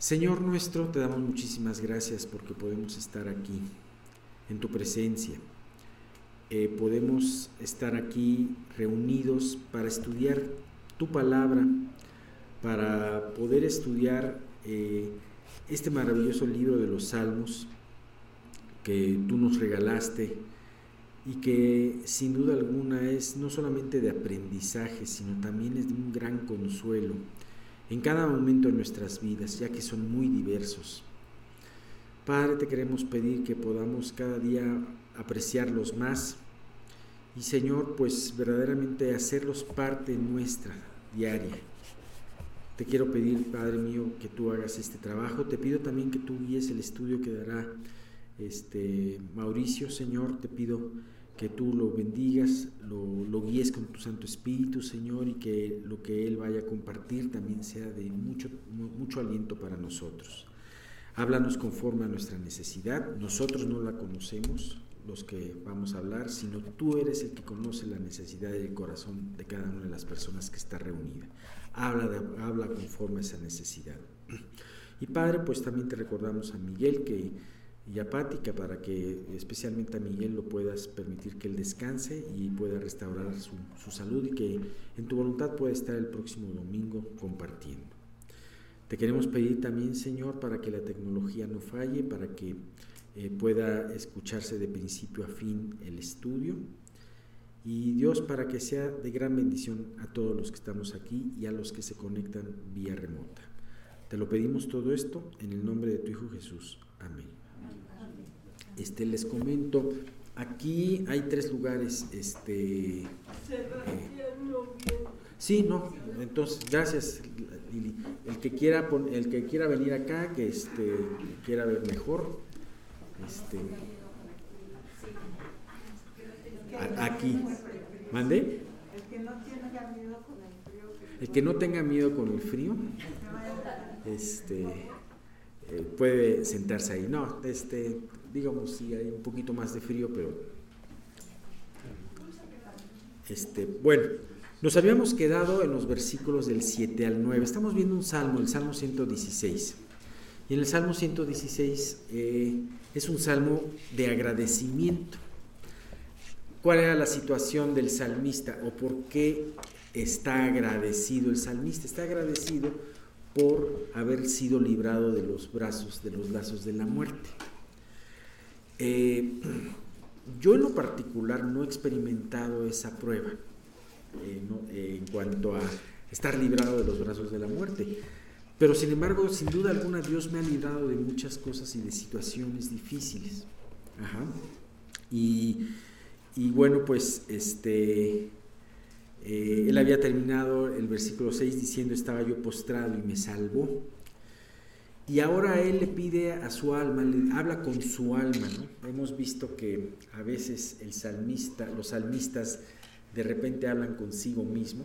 Señor nuestro, te damos muchísimas gracias porque podemos estar aquí en tu presencia. Eh, podemos estar aquí reunidos para estudiar tu palabra, para poder estudiar eh, este maravilloso libro de los Salmos que tú nos regalaste y que sin duda alguna es no solamente de aprendizaje, sino también es de un gran consuelo en cada momento de nuestras vidas, ya que son muy diversos. Padre, te queremos pedir que podamos cada día apreciarlos más y Señor, pues verdaderamente hacerlos parte nuestra diaria. Te quiero pedir, Padre mío, que tú hagas este trabajo. Te pido también que tú guíes el estudio que dará este Mauricio, Señor. Te pido que tú lo bendigas, lo, guíes con tu Santo Espíritu, Señor, y que lo que Él vaya a compartir también sea de mucho, mucho aliento para nosotros. Háblanos conforme a nuestra necesidad. Nosotros no la conocemos, los que vamos a hablar, sino tú eres el que conoce la necesidad del corazón de cada una de las personas que está reunida. Habla, habla conforme a esa necesidad. Y Padre, pues también te recordamos a Miguel que y apática para que especialmente a Miguel lo puedas permitir que él descanse y pueda restaurar su, salud y que en tu voluntad pueda estar el próximo domingo compartiendo. Te queremos pedir también, Señor, para que la tecnología no falle, para que eh, pueda escucharse de principio a fin el estudio y Dios para que sea de gran bendición a todos los que estamos aquí y a los que se conectan vía remota. Te lo pedimos todo esto en el nombre de tu Hijo Jesús. Amén. Este, les comento, aquí hay tres lugares, este... Eh, sí, no, entonces, gracias Lili. El que quiera, el que quiera venir acá, que este, quiera ver mejor, este, aquí, ¿mande? El que no tenga miedo con el frío, este, eh, puede sentarse ahí. No, este, digamos, sí hay un poquito más de frío, pero... Este, bueno, nos habíamos quedado en los versículos del 7 al 9. Estamos viendo un salmo, el Salmo 116. Y en el Salmo 116 eh, es un salmo de agradecimiento. ¿Cuál era la situación del salmista o por qué está agradecido el salmista? Está agradecido por haber sido librado de los brazos, de los lazos de la muerte. Eh, yo en lo particular no he experimentado esa prueba eh, eh, en cuanto a estar librado de los brazos de la muerte. Pero sin embargo, sin duda alguna, Dios me ha librado de muchas cosas y de situaciones difíciles. Y, bueno, pues este, él había terminado el versículo 6 diciendo, estaba yo postrado y me salvó. Y ahora él le pide a su alma, le habla con su alma, ¿no? Hemos visto que a veces el salmista, los salmistas de repente hablan consigo mismo.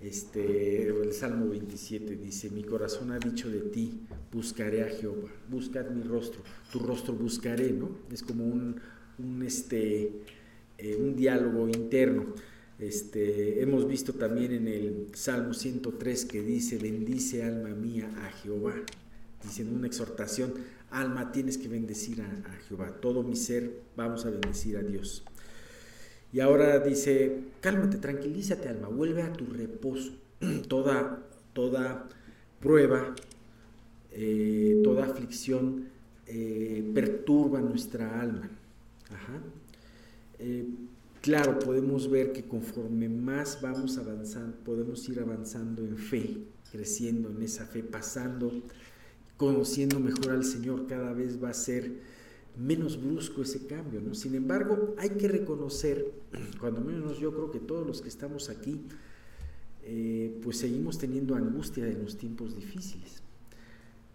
Este, el Salmo 27 dice, mi corazón ha dicho de ti, buscaré a Jehová, buscad mi rostro, tu rostro buscaré, ¿no? Es como un, un, este, eh, un diálogo interno. Este, hemos visto también en el Salmo 103 que dice, bendice alma mía a Jehová, diciendo una exhortación, alma tienes que bendecir a, Jehová, todo mi ser vamos a bendecir a Dios. Y ahora dice, cálmate, tranquilízate alma, vuelve a tu reposo. toda, toda prueba, eh, toda aflicción eh, perturba nuestra alma. Ajá. Eh, Claro, podemos ver que conforme más vamos avanzando, podemos ir avanzando en fe, creciendo en esa fe, pasando, conociendo mejor al Señor, cada vez va a ser menos brusco ese cambio, ¿no? Sin embargo, hay que reconocer, cuando menos yo creo que todos los que estamos aquí, eh, pues seguimos teniendo angustia en los tiempos difíciles.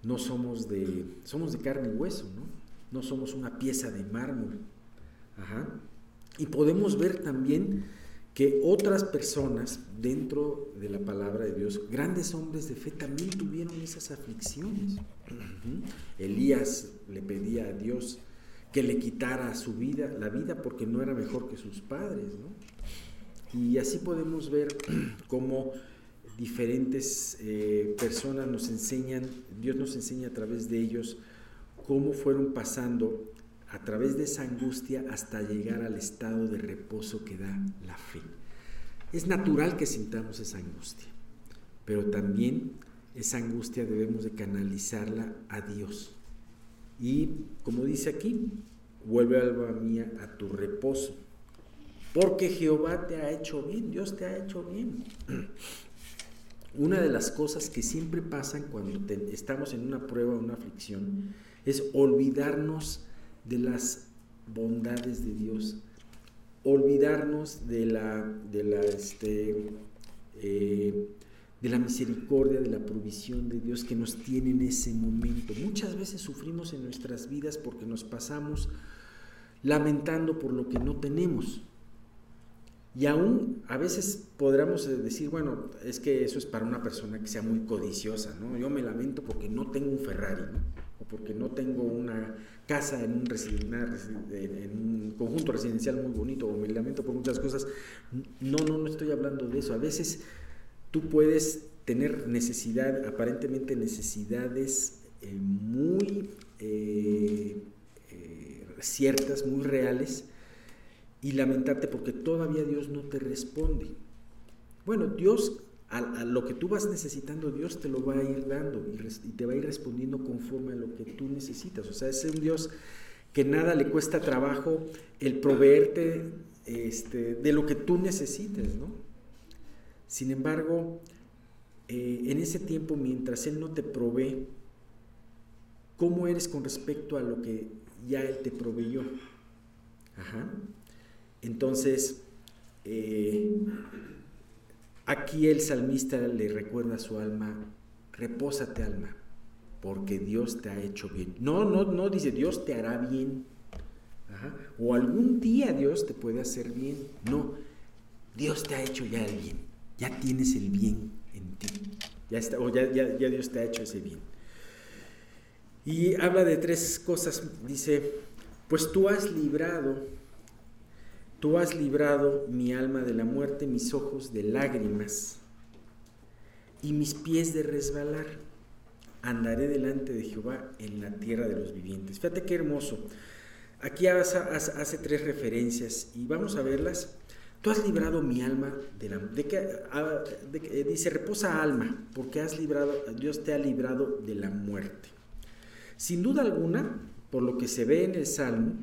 No somos de, somos de carne y hueso, ¿no? No somos una pieza de mármol. Ajá. Y podemos ver también que otras personas dentro de la palabra de Dios, grandes hombres de fe, también tuvieron esas aflicciones. Elías le pedía a Dios que le quitara su vida, la vida, porque no era mejor que sus padres. Y así podemos ver cómo diferentes eh, personas nos enseñan, Dios nos enseña a través de ellos cómo fueron pasando a través de esa angustia hasta llegar al estado de reposo que da la fe. Es natural que sintamos esa angustia, pero también esa angustia debemos de canalizarla a Dios. Y como dice aquí, vuelve alma mía a tu reposo, porque Jehová te ha hecho bien, Dios te ha hecho bien. Una de las cosas que siempre pasan cuando estamos en una prueba o una aflicción es olvidarnos de las bondades de Dios, olvidarnos de la, de la, este, eh, de la misericordia, de la provisión de Dios que nos tiene en ese momento. Muchas veces sufrimos en nuestras vidas porque nos pasamos lamentando por lo que no tenemos. Y aún a veces podríamos decir, bueno, es que eso es para una persona que sea muy codiciosa, ¿no? Yo me lamento porque no tengo un Ferrari, O porque no tengo una casa en un, conjunto residencial muy bonito, o me lamento por muchas cosas. No, no, no estoy hablando de eso. A veces tú puedes tener necesidad, aparentemente necesidades eh, muy eh, eh, ciertas, muy reales, y lamentarte porque todavía Dios no te responde. Bueno, Dios, a, lo que tú vas necesitando, Dios te lo va a ir dando y, te va a ir respondiendo conforme a lo que tú necesitas. O sea, es un Dios que nada le cuesta trabajo el proveerte este, de lo que tú necesites, ¿no? Sin embargo, eh, en ese tiempo, mientras Él no te provee, ¿cómo eres con respecto a lo que ya Él te proveyó? Ajá. Entonces, eh, aquí el salmista le recuerda a su alma, repósate alma, porque Dios te ha hecho bien. No, no, no dice Dios te hará bien. O algún día Dios te puede hacer bien. No, Dios te ha hecho ya el bien. Ya tienes el bien en ti. Ya está, o ya, ya, ya Dios te ha hecho ese bien. Y habla de tres cosas. Dice, pues tú has librado Tú has librado mi alma de la muerte, mis ojos de lágrimas y mis pies de resbalar. Andaré delante de Jehová en la tierra de los vivientes. Fíjate qué hermoso. Aquí hace, tres referencias y vamos a verlas. Tú has librado mi alma de la de que, ah, dice reposa alma, porque has librado, Dios te ha librado de la muerte. Sin duda alguna, por lo que se ve en el Salmo,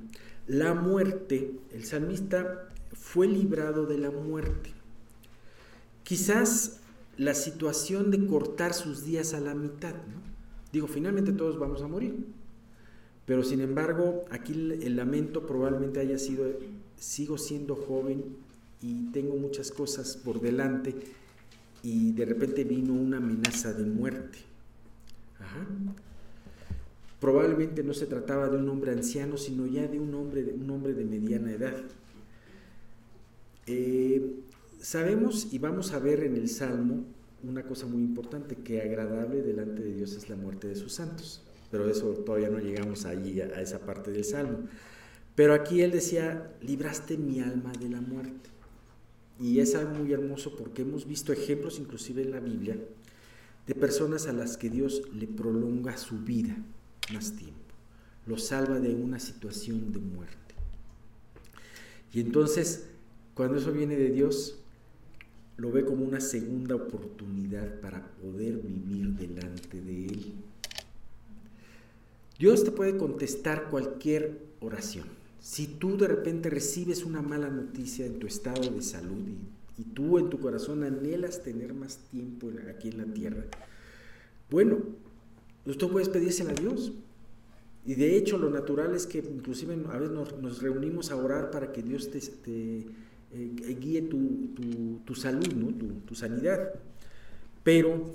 la muerte, el salmista fue librado de la muerte. Quizás la situación de cortar sus días a la mitad, Digo, finalmente todos vamos a morir. Pero sin embargo, aquí el lamento probablemente haya sido, sigo siendo joven y tengo muchas cosas por delante y de repente vino una amenaza de muerte. Ajá. Probablemente no se trataba de un hombre anciano, sino ya de un hombre, de, un hombre de mediana edad. Eh, sabemos y vamos a ver en el Salmo una cosa muy importante, que agradable delante de Dios es la muerte de sus santos. Pero eso todavía no llegamos allí, a, a esa parte del Salmo. Pero aquí él decía, libraste mi alma de la muerte. Y es algo muy hermoso porque hemos visto ejemplos inclusive en la Biblia de personas a las que Dios le prolonga su vida más tiempo, lo salva de una situación de muerte. Y entonces, cuando eso viene de Dios, lo ve como una segunda oportunidad para poder vivir delante de Él. Dios te puede contestar cualquier oración. Si tú de repente recibes una mala noticia en tu estado de salud y, y tú en tu corazón anhelas tener más tiempo aquí en la tierra, bueno, Tú puedes pedírsela a Dios. Y de hecho lo natural es que inclusive a veces nos, reunimos a orar para que Dios te, eh, guíe tu, salud, ¿no? tu, sanidad. Pero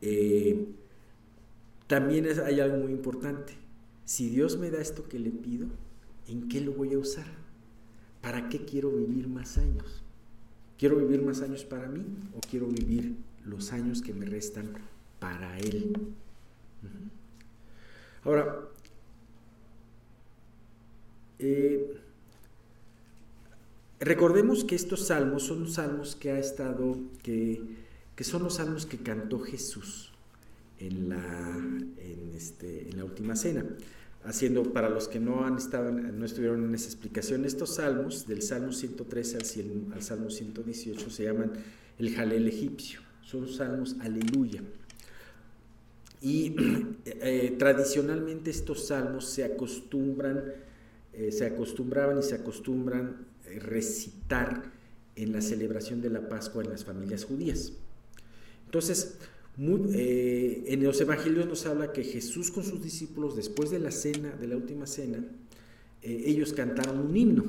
eh, también hay algo muy importante. Si Dios me da esto que le pido, ¿en qué lo voy a usar? ¿Para qué quiero vivir más años? ¿Quiero vivir más años para mí o quiero vivir los años que me restan para Él? Ahora, eh, recordemos que estos salmos son salmos que ha estado, que que son los salmos que cantó Jesús en la, en este, en la última cena. Haciendo, para los que no, han estado, no estuvieron en esa explicación, estos salmos, del Salmo 113 al, al Salmo 118, se llaman el Jalel egipcio. Son salmos aleluya. Y eh, tradicionalmente estos salmos se acostumbran, eh, se acostumbraban y se acostumbran a recitar en la celebración de la Pascua en las familias judías. Entonces, eh, en los evangelios nos habla que Jesús con sus discípulos, después de la cena, de la última cena, ellos cantaron un himno.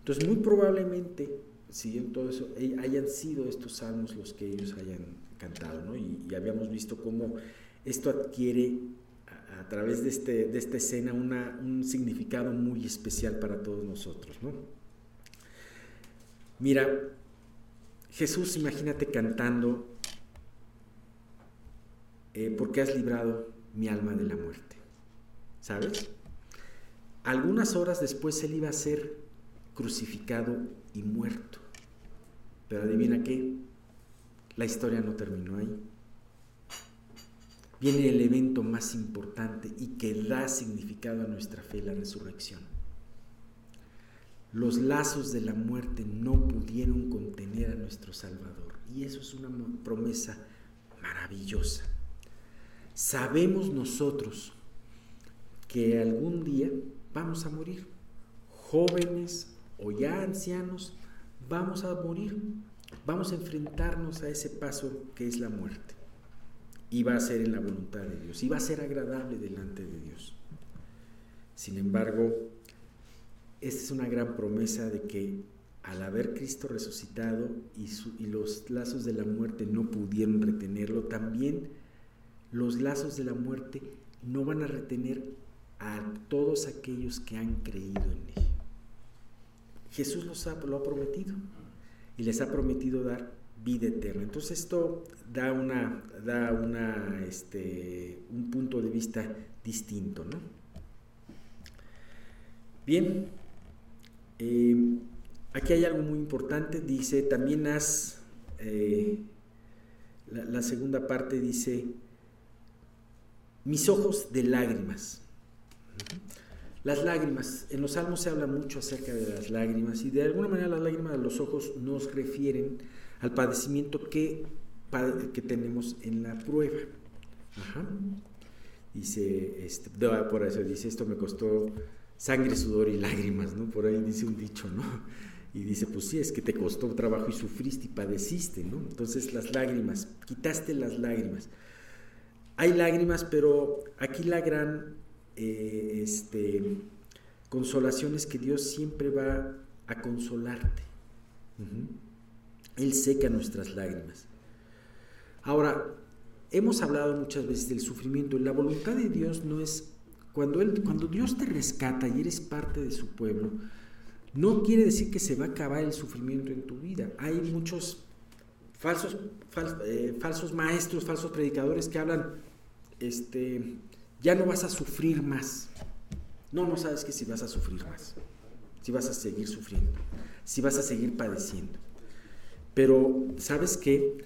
Entonces, muy probablemente, siguiendo todo eso, hayan sido estos salmos los que ellos hayan cantado, ¿no? Y habíamos visto cómo esto adquiere a, través de, este, de esta escena un significado muy especial para todos nosotros. ¿no? Mira, Jesús, imagínate cantando, eh, porque has librado mi alma de la muerte. ¿Sabes? Algunas horas después él iba a ser crucificado y muerto. Pero adivina qué, la historia no terminó ahí viene el evento más importante y que da significado a nuestra fe, la resurrección. Los lazos de la muerte no pudieron contener a nuestro Salvador. Y eso es una promesa maravillosa. Sabemos nosotros que algún día vamos a morir. Jóvenes o ya ancianos, vamos a morir. Vamos a enfrentarnos a ese paso que es la muerte y va a ser en la voluntad de Dios y va a ser agradable delante de Dios. Sin embargo, esta es una gran promesa de que al haber Cristo resucitado y, los lazos de la muerte no pudieron retenerlo, también los lazos de la muerte no van a retener a todos aquellos que han creído en Él. Jesús los ha, lo ha prometido y les ha prometido dar vida eterna. Entonces esto da, una, da una, este, un punto de vista distinto. ¿no? Bien, eh, aquí hay algo muy importante, dice, también has, eh, la, la segunda parte dice, mis ojos de lágrimas. Las lágrimas, en los salmos se habla mucho acerca de las lágrimas y de alguna manera las lágrimas de los ojos nos refieren al padecimiento que, que tenemos en la prueba. Dice, este, por eso dice, esto me costó sangre, sudor y lágrimas, ¿no? Por ahí dice un dicho, ¿no? Y dice, pues sí, es que te costó trabajo y sufriste y padeciste, ¿no? Entonces las lágrimas, quitaste las lágrimas. Hay lágrimas, pero aquí la gran eh, este, consolación es que Dios siempre va a consolarte. Él seca nuestras lágrimas. Ahora, hemos hablado muchas veces del sufrimiento. La voluntad de Dios no es, cuando, él, cuando Dios te rescata y eres parte de su pueblo, no quiere decir que se va a acabar el sufrimiento en tu vida. Hay muchos falsos, eh, falsos maestros, falsos predicadores que hablan, este, ya no vas a sufrir más. No, no sabes que si vas a sufrir más, si vas a seguir sufriendo, si vas a seguir padeciendo. Pero, ¿sabes qué?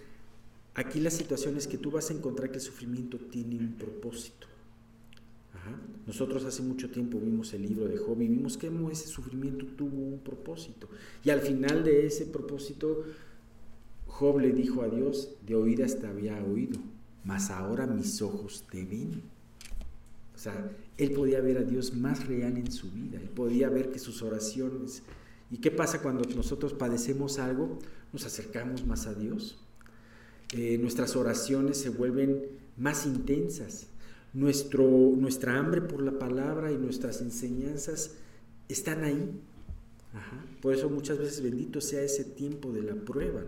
Aquí la situación es que tú vas a encontrar que el sufrimiento tiene un propósito. Nosotros hace mucho tiempo vimos el libro de Job y vimos que ese sufrimiento tuvo un propósito. Y al final de ese propósito, Job le dijo a Dios, de oídas te había oído, mas ahora mis ojos te ven. O sea, él podía ver a Dios más real en su vida, él podía ver que sus oraciones... ¿Y qué pasa cuando nosotros padecemos algo? nos acercamos más a Dios. Eh, nuestras oraciones se vuelven más intensas. Nuestro, nuestra hambre por la palabra y nuestras enseñanzas están ahí. Por eso muchas veces bendito sea ese tiempo de la prueba.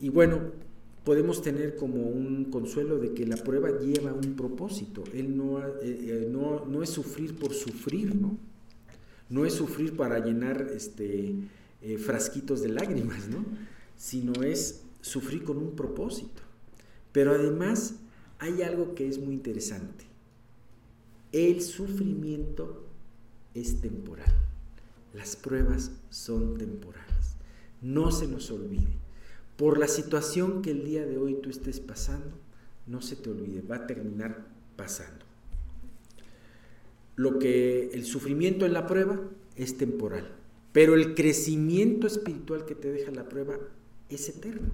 Y bueno, podemos tener como un consuelo de que la prueba lleva un propósito. Él no, eh, eh, no, no es sufrir por sufrir, ¿no? No es sufrir para llenar este, eh, frasquitos de lágrimas, ¿no? Sino es sufrir con un propósito. Pero además hay algo que es muy interesante. El sufrimiento es temporal. Las pruebas son temporales. No se nos olvide. por la situación que el día de hoy tú estés pasando, no se te olvide, va a terminar pasando. Lo que el sufrimiento en la prueba es temporal, pero el crecimiento espiritual que te deja la prueba es eterno.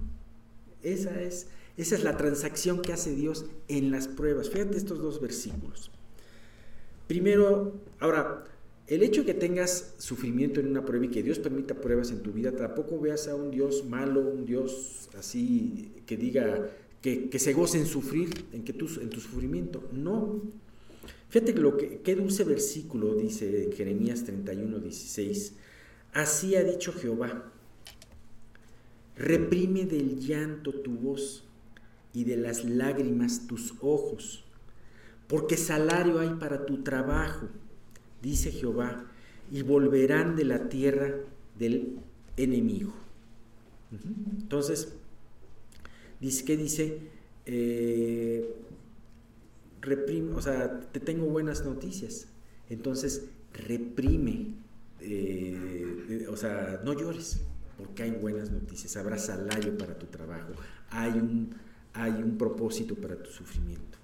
Esa es, esa es la transacción que hace Dios en las pruebas. Fíjate estos dos versículos. Primero, ahora, el hecho de que tengas sufrimiento en una prueba y que Dios permita pruebas en tu vida, tampoco veas a un Dios malo, un Dios así que diga que, se goce en sufrir, en, que tu, en tu sufrimiento. No. Fíjate lo que, qué dulce versículo dice Jeremías 31, 16. Así ha dicho Jehová, reprime del llanto tu voz y de las lágrimas tus ojos, porque salario hay para tu trabajo dice Jehová, y volverán de la tierra del enemigo. Entonces, dice, ¿qué dice? Eh, reprime, o sea, te tengo buenas noticias. Entonces, reprime, eh, o sea, no llores, porque hay buenas noticias, habrá salario para tu trabajo, hay un, hay un propósito para tu sufrimiento.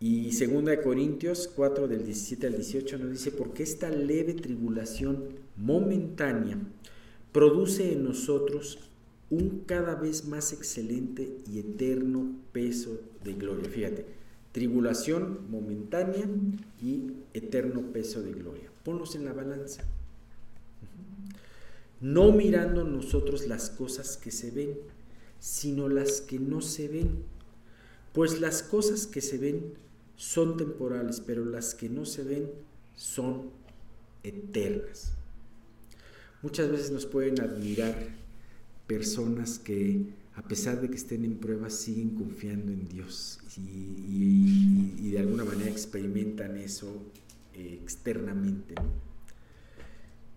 Y 2 Corintios 4 del 17 al 18 nos dice, porque esta leve tribulación momentánea produce en nosotros un cada vez más excelente y eterno peso de gloria. Fíjate, tribulación momentánea y eterno peso de gloria. Ponlos en la balanza. No mirando nosotros las cosas que se ven, sino las que no se ven. Pues las cosas que se ven son temporales, pero las que no se ven son eternas. Muchas veces nos pueden admirar personas que a pesar de que estén en pruebas siguen confiando en Dios y, de alguna manera experimentan eso eh, externamente.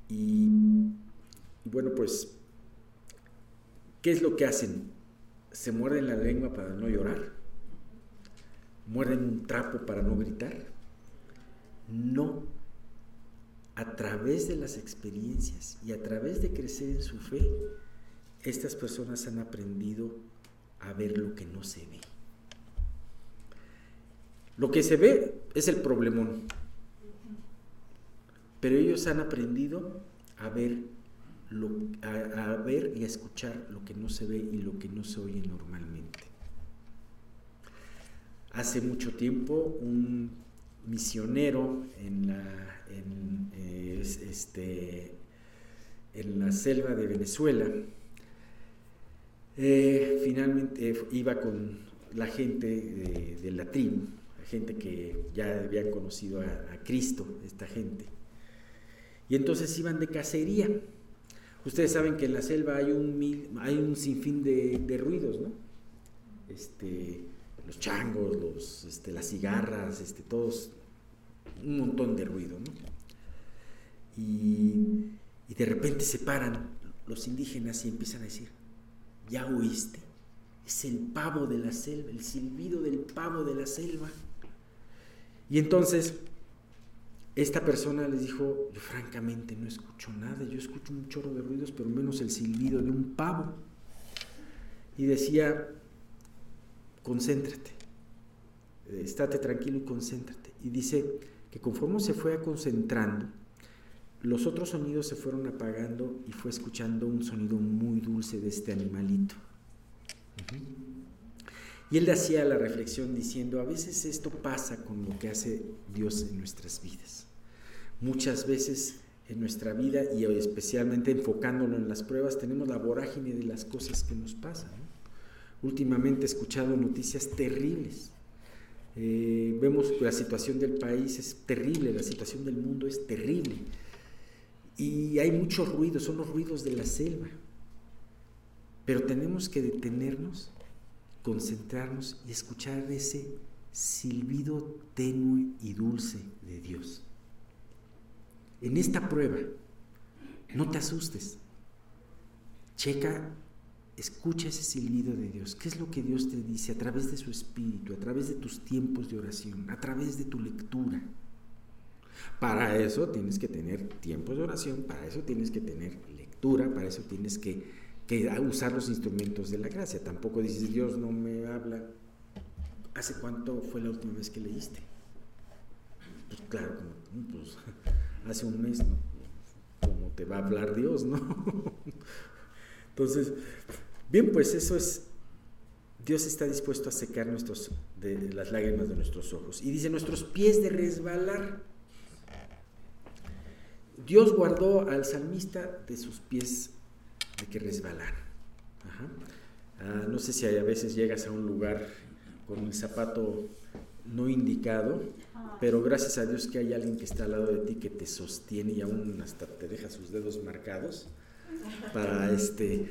y bueno, pues, ¿qué es lo que hacen? Se muerden la lengua para no llorar muerden un trapo para no gritar. No. A través de las experiencias y a través de crecer en su fe, estas personas han aprendido a ver lo que no se ve. Lo que se ve es el problemón, pero ellos han aprendido a ver, a ver y a escuchar lo que no se ve y lo que no se oye normalmente. Hace mucho tiempo un misionero en la, este, en la selva de Venezuela, eh, finalmente iba con la gente de, la tribu, gente que ya habían conocido a, Cristo, esta gente. Y entonces iban de cacería. Ustedes saben que en la selva hay un, hay un sinfín de, ruidos, ¿no? Este, los changos, los, este, las cigarras, este, todos, un montón de ruido. ¿no? Y de repente se paran los indígenas y empiezan a decir, ¿ya oíste? Es el pavo de la selva, el silbido del pavo de la selva. Y entonces esta persona les dijo, yo francamente no escucho nada, yo escucho un chorro de ruidos, pero menos el silbido de un pavo. Y decía, concéntrate, estate tranquilo y concéntrate. Y dice que conforme se fue concentrando, los otros sonidos se fueron apagando y fue escuchando un sonido muy dulce de este animalito. Y él hacía la reflexión diciendo, a veces esto pasa con lo que hace Dios en nuestras vidas. Muchas veces en nuestra vida y especialmente enfocándolo en las pruebas, tenemos la vorágine de las cosas que nos pasan. Últimamente he escuchado noticias terribles. Eh, vemos la situación del país es terrible, la situación del mundo es terrible. Y hay muchos ruidos, son los ruidos de la selva. Pero tenemos que detenernos, concentrarnos y escuchar ese silbido tenue y dulce de Dios. En esta prueba, no te asustes. Checa Escucha ese silbido de Dios. ¿Qué es lo que Dios te dice a través de su espíritu, a través de tus tiempos de oración, a través de tu lectura? Para eso tienes que tener tiempos de oración, para eso tienes que tener lectura, para eso tienes que que usar los instrumentos de la gracia. Tampoco dices, Dios no me habla. ¿Hace cuánto fue la última vez que leíste? Pues claro, pues, hace un mes, ¿no? ¿Cómo te va a hablar Dios, no? Entonces, bien, pues eso es, Dios está dispuesto a secar nuestros, de, las lágrimas de nuestros ojos. Y dice, nuestros pies de resbalar. Dios guardó al salmista de sus pies de que resbalar. Ah, no sé si a veces llegas a un lugar con el zapato no indicado, pero gracias a Dios que hay alguien que está al lado de ti que te sostiene y aún hasta te deja sus dedos marcados para este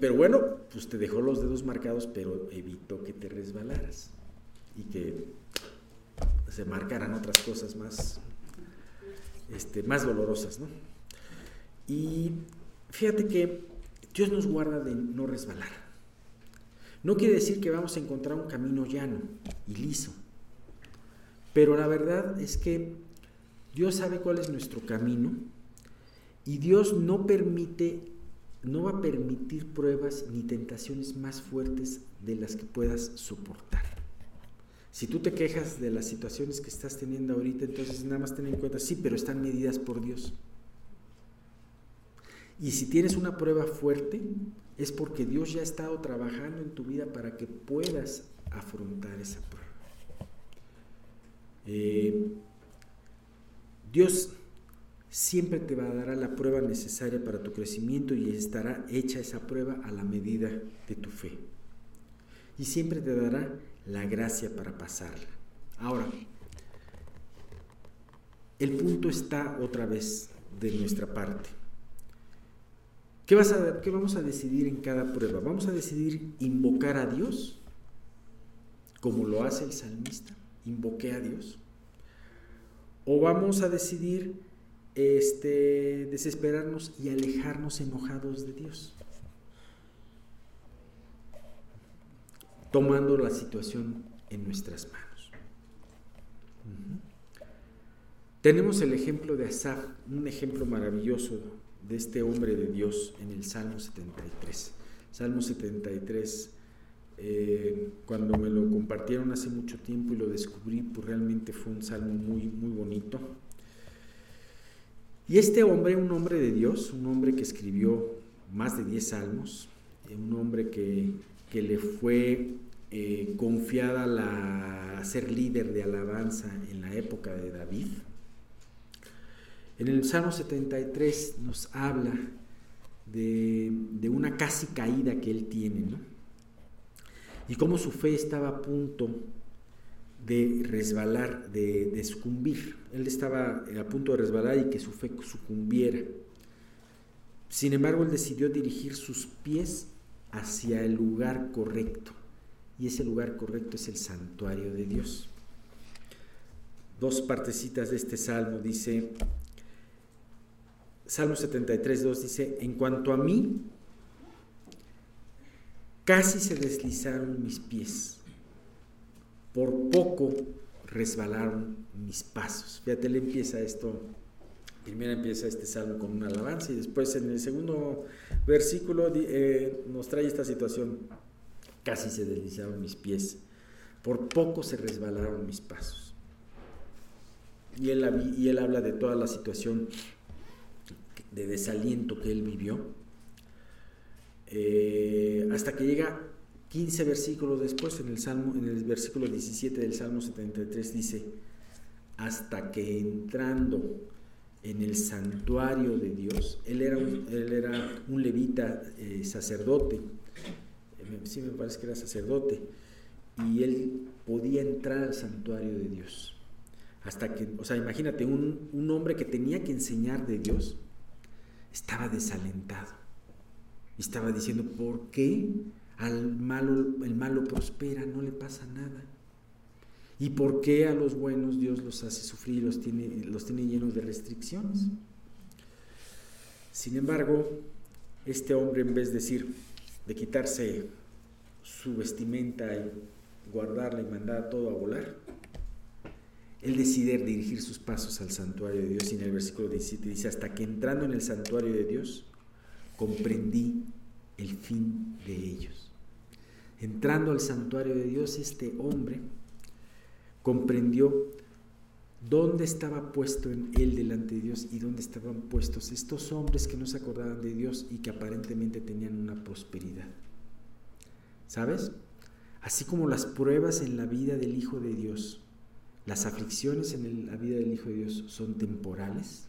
pero bueno pues te dejó los dedos marcados pero evitó que te resbalaras y que se marcaran otras cosas más este, más dolorosas ¿no? y Fíjate que Dios nos guarda de no resbalar. No quiere decir que vamos a encontrar un camino llano y liso. Pero la verdad es que Dios sabe cuál es nuestro camino y Dios no permite, no va a permitir pruebas ni tentaciones más fuertes de las que puedas soportar. Si tú te quejas de las situaciones que estás teniendo ahorita, entonces nada más ten en cuenta, sí, pero están medidas por Dios. Y si tienes una prueba fuerte, es porque Dios ya ha estado trabajando en tu vida para que puedas afrontar esa prueba. Eh, Dios siempre te va a dar la prueba necesaria para tu crecimiento y estará hecha esa prueba a la medida de tu fe. Y siempre te dará la gracia para pasarla. Ahora, el punto está otra vez de nuestra parte. ¿Qué, vas a, ¿Qué vamos a decidir en cada prueba? ¿Vamos a decidir invocar a Dios? Como lo hace el salmista, invoqué a Dios. ¿O vamos a decidir este, desesperarnos y alejarnos enojados de Dios? Tomando la situación en nuestras manos. Tenemos el ejemplo de Asaf, un ejemplo maravilloso de este hombre de Dios en el Salmo 73. Salmo 73, eh, cuando me lo compartieron hace mucho tiempo y lo descubrí, pues realmente fue un salmo muy, muy bonito. Y este hombre, un hombre de Dios, un hombre que escribió más de 10 salmos, eh, un hombre que, que le fue eh, confiada la, ser líder de alabanza en la época de David, en el Salmo 73 nos habla de, una casi caída que él tiene, ¿no? Y cómo su fe estaba a punto de resbalar, de, de, sucumbir. Él estaba a punto de resbalar y que su fe sucumbiera. Sin embargo, él decidió dirigir sus pies hacia el lugar correcto. Y ese lugar correcto es el santuario de Dios. Dos partecitas de este salmo dice, Salmo 73, 2 dice, en cuanto a mí, casi se deslizaron mis pies, por poco resbalaron mis pasos. Fíjate, le empieza esto, primero empieza este salmo con una alabanza y después en el segundo versículo eh, nos trae esta situación, casi se deslizaron mis pies, por poco se resbalaron mis pasos. Y él, habla de toda la situación de desaliento que él vivió, eh, hasta que llega 15 versículos después, en el, Salmo, en el versículo 17 del Salmo 73 dice, hasta que entrando en el santuario de Dios, él era un, él era un levita eh, sacerdote, eh, sí me parece que era sacerdote, y él podía entrar al santuario de Dios. Hasta que, o sea, imagínate, un, un hombre que tenía que enseñar de Dios, estaba desalentado. Estaba diciendo, ¿por qué al malo, el malo prospera, no le pasa nada? ¿Y por qué a los buenos Dios los hace sufrir los tiene, los tiene llenos de restricciones? Sin embargo, este hombre en vez de decir, de quitarse su vestimenta y guardarla y mandar todo a volar, él decide dirigir sus pasos al santuario de Dios y en el versículo 17 dice, hasta que entrando en el santuario de Dios, comprendí el fin de ellos. Entrando al santuario de Dios, este hombre comprendió dónde estaba puesto en él delante de Dios y dónde estaban puestos estos hombres que no se acordaban de Dios y que aparentemente tenían una prosperidad. ¿Sabes? Así como las pruebas en la vida del Hijo de Dios, las aflicciones en la vida del Hijo de Dios son temporales,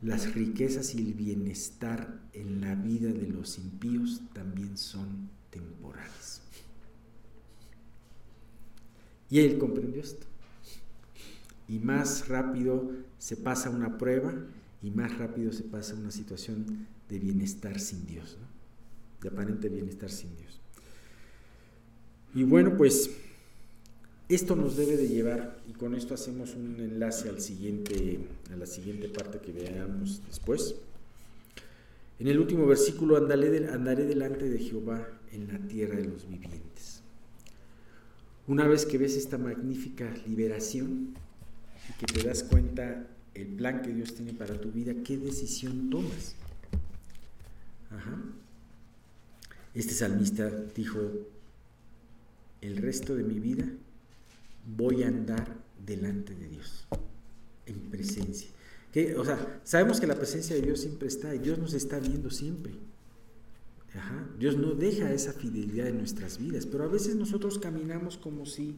las riquezas y el bienestar en la vida de los impíos también son temporales. Y él comprendió esto. Y más rápido se pasa una prueba y más rápido se pasa una situación de bienestar sin Dios, de aparente bienestar sin Dios. Y bueno, pues esto nos debe de llevar, y con esto hacemos un enlace al siguiente, a la siguiente parte que veamos después. En el último versículo, andaré, andaré delante de Jehová en la tierra de los vivientes. Una vez que ves esta magnífica liberación y que te das cuenta el plan que Dios tiene para tu vida, ¿qué decisión tomas? Este salmista dijo, el resto de mi vida voy a andar delante de Dios, en presencia. Que, o sea, sabemos que la presencia de Dios siempre está y Dios nos está viendo siempre. Dios no deja esa fidelidad en nuestras vidas, pero a veces nosotros caminamos como si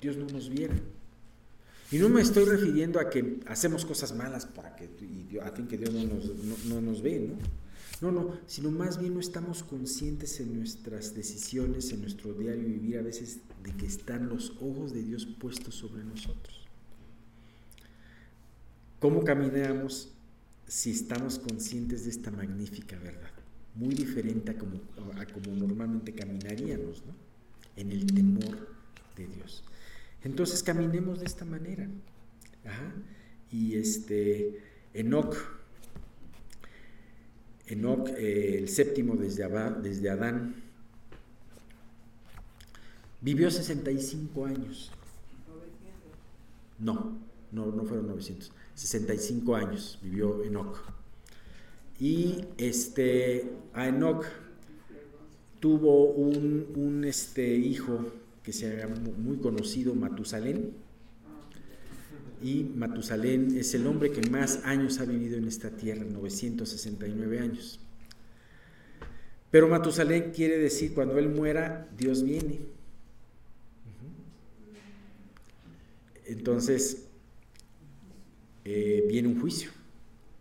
Dios no nos viera. Y no me estoy refiriendo a que hacemos cosas malas para que, a fin que Dios no nos, no nos ve, ¿no? No, no, sino más bien no estamos conscientes en nuestras decisiones, en nuestro diario vivir a veces de que están los ojos de Dios puestos sobre nosotros. ¿Cómo caminamos si estamos conscientes de esta magnífica verdad? Muy diferente a como, normalmente caminaríamos, ¿no? En el temor de Dios. Entonces caminemos de esta manera. Y este, Enoch Enoch, eh, el séptimo desde, desde Adán, vivió 65 años. No, no, no fueron 900. 65 años vivió Enoch. Y este, a tuvo un, un este, hijo que se haga muy conocido, Matusalén y Matusalén es el hombre que más años ha vivido en esta tierra, 969 años. Pero Matusalén quiere decir, cuando él muera, Dios viene. Entonces, eh, viene un juicio.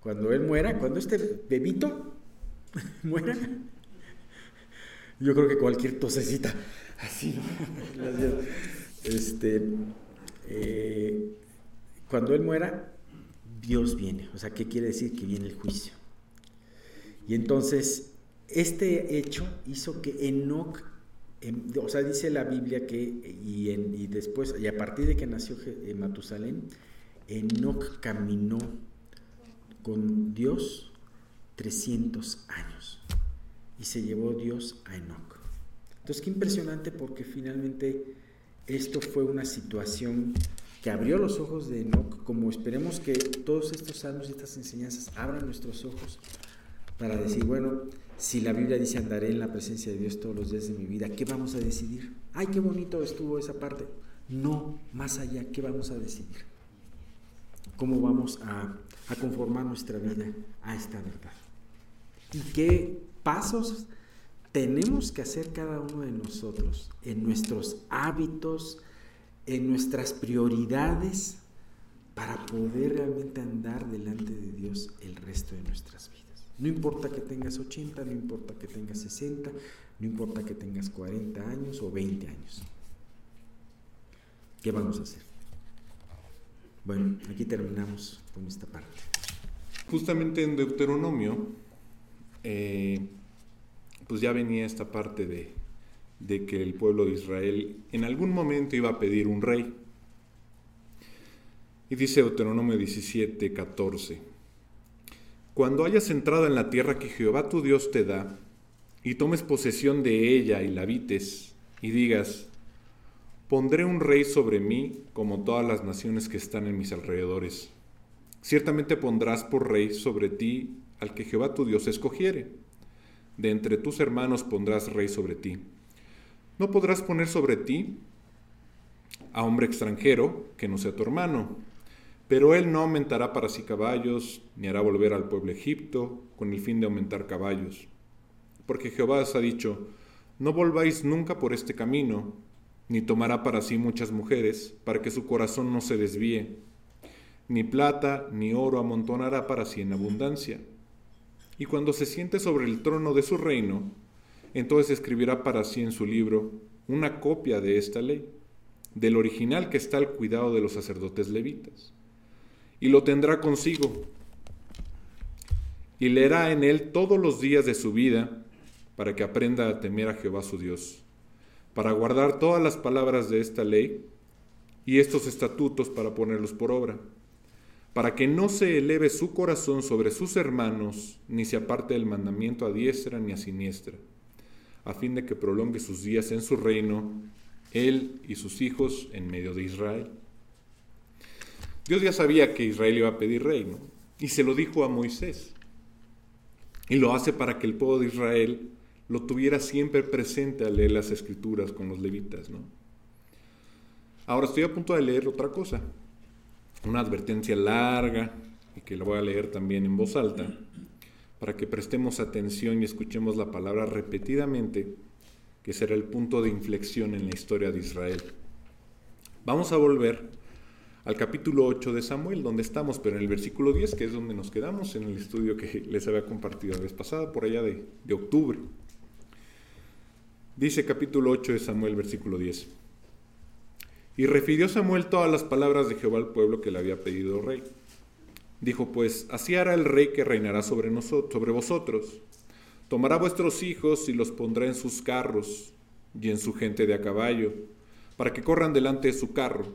Cuando él muera, cuando este bebito muera, yo creo que cualquier tosecita, así, Este, eh, cuando Él muera, Dios viene. O sea, ¿qué quiere decir? Que viene el juicio. Y entonces, este hecho hizo que Enoch, em, o sea, dice la Biblia que, y, después, y a partir de que nació eh, Matusalén, Enoch caminó con Dios 300 años y se llevó Dios a Enoch. Entonces, qué impresionante porque finalmente esto fue una situación que abrió los ojos de Enoch, como esperemos que todos estos salmos y estas enseñanzas abran nuestros ojos para decir, bueno, si la Biblia dice andaré en la presencia de Dios todos los días de mi vida, ¿qué vamos a decidir? Ay, qué bonito estuvo esa parte. No, más allá, ¿qué vamos a decidir? ¿Cómo vamos a, a conformar nuestra vida a esta verdad? ¿Y qué pasos tenemos que hacer cada uno de nosotros en nuestros hábitos, en nuestras prioridades para poder realmente andar delante de Dios el resto de nuestras vidas. No importa que tengas 80, no importa que tengas 60, no importa que tengas 40 años o 20 años. ¿Qué vamos a hacer? Bueno, aquí terminamos con esta parte. Justamente en Deuteronomio, eh, pues ya venía esta parte de de que el pueblo de Israel en algún momento iba a pedir un rey. Y dice Deuteronomio 17, 14, Cuando hayas entrado en la tierra que Jehová tu Dios te da, y tomes posesión de ella y la habites, y digas, pondré un rey sobre mí como todas las naciones que están en mis alrededores. Ciertamente pondrás por rey sobre ti al que Jehová tu Dios escogiere. De entre tus hermanos pondrás rey sobre ti. No podrás poner sobre ti a hombre extranjero que no sea tu hermano, pero él no aumentará para sí caballos, ni hará volver al pueblo Egipto con el fin de aumentar caballos. Porque Jehová os ha dicho, no volváis nunca por este camino, ni tomará para sí muchas mujeres, para que su corazón no se desvíe. Ni plata ni oro amontonará para sí en abundancia. Y cuando se siente sobre el trono de su reino, entonces escribirá para sí en su libro una copia de esta ley, del original que está al cuidado de los sacerdotes levitas, y lo tendrá consigo, y leerá en él todos los días de su vida, para que aprenda a temer a Jehová su Dios, para guardar todas las palabras de esta ley y estos estatutos para ponerlos por obra para que no se eleve su corazón sobre sus hermanos, ni se aparte del mandamiento a diestra ni a siniestra, a fin de que prolongue sus días en su reino, él y sus hijos en medio de Israel. Dios ya sabía que Israel iba a pedir reino, y se lo dijo a Moisés. Y lo hace para que el pueblo de Israel lo tuviera siempre presente al leer las escrituras con los levitas, ¿no? Ahora estoy a punto de leer otra cosa una advertencia larga y que la voy a leer también en voz alta, para que prestemos atención y escuchemos la palabra repetidamente, que será el punto de inflexión en la historia de Israel. Vamos a volver al capítulo 8 de Samuel, donde estamos, pero en el versículo 10, que es donde nos quedamos en el estudio que les había compartido la vez pasada, por allá de, de octubre. Dice capítulo 8 de Samuel, versículo 10. Y refirió Samuel todas las palabras de Jehová al pueblo que le había pedido rey. Dijo pues, así hará el rey que reinará sobre, nosotros, sobre vosotros. Tomará vuestros hijos y los pondrá en sus carros y en su gente de a caballo, para que corran delante de su carro.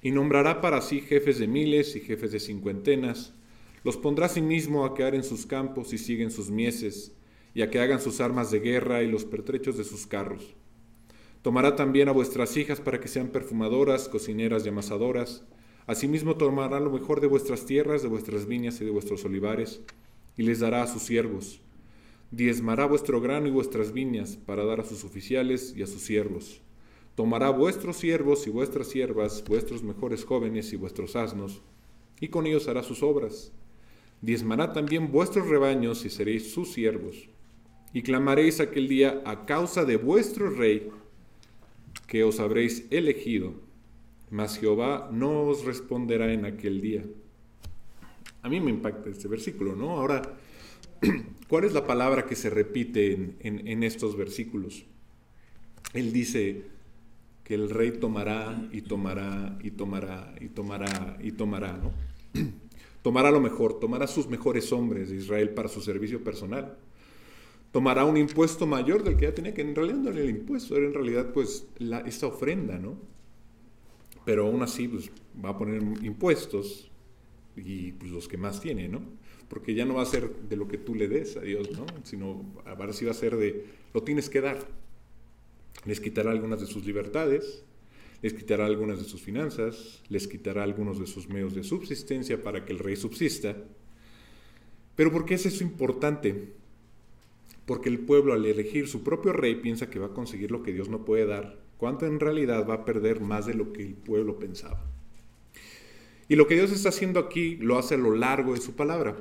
Y nombrará para sí jefes de miles y jefes de cincuentenas. Los pondrá a sí mismo a quedar en sus campos y siguen sus mieses, y a que hagan sus armas de guerra y los pertrechos de sus carros Tomará también a vuestras hijas para que sean perfumadoras, cocineras y amasadoras. Asimismo tomará lo mejor de vuestras tierras, de vuestras viñas y de vuestros olivares, y les dará a sus siervos. Diezmará vuestro grano y vuestras viñas para dar a sus oficiales y a sus siervos. Tomará vuestros siervos y vuestras siervas, vuestros mejores jóvenes y vuestros asnos, y con ellos hará sus obras. Diezmará también vuestros rebaños y seréis sus siervos. Y clamaréis aquel día a causa de vuestro rey, que os habréis elegido, mas Jehová no os responderá en aquel día. A mí me impacta este versículo, ¿no? Ahora, ¿cuál es la palabra que se repite en, estos versículos? Él dice que el rey tomará y tomará y tomará y tomará y tomará, ¿no? Tomará lo mejor, tomará sus mejores hombres de Israel para su servicio personal tomará un impuesto mayor del que ya tenía, que en realidad no era el impuesto, era en realidad pues esta ofrenda, ¿no? Pero aún así pues, va a poner impuestos y pues los que más tiene, ¿no? Porque ya no va a ser de lo que tú le des a Dios, ¿no? Sino ahora sí va a ser de, lo tienes que dar. Les quitará algunas de sus libertades, les quitará algunas de sus finanzas, les quitará algunos de sus medios de subsistencia para que el rey subsista. Pero ¿por qué es eso importante? Porque el pueblo al elegir su propio rey piensa que va a conseguir lo que Dios no puede dar, cuando en realidad va a perder más de lo que el pueblo pensaba. Y lo que Dios está haciendo aquí lo hace a lo largo de su palabra.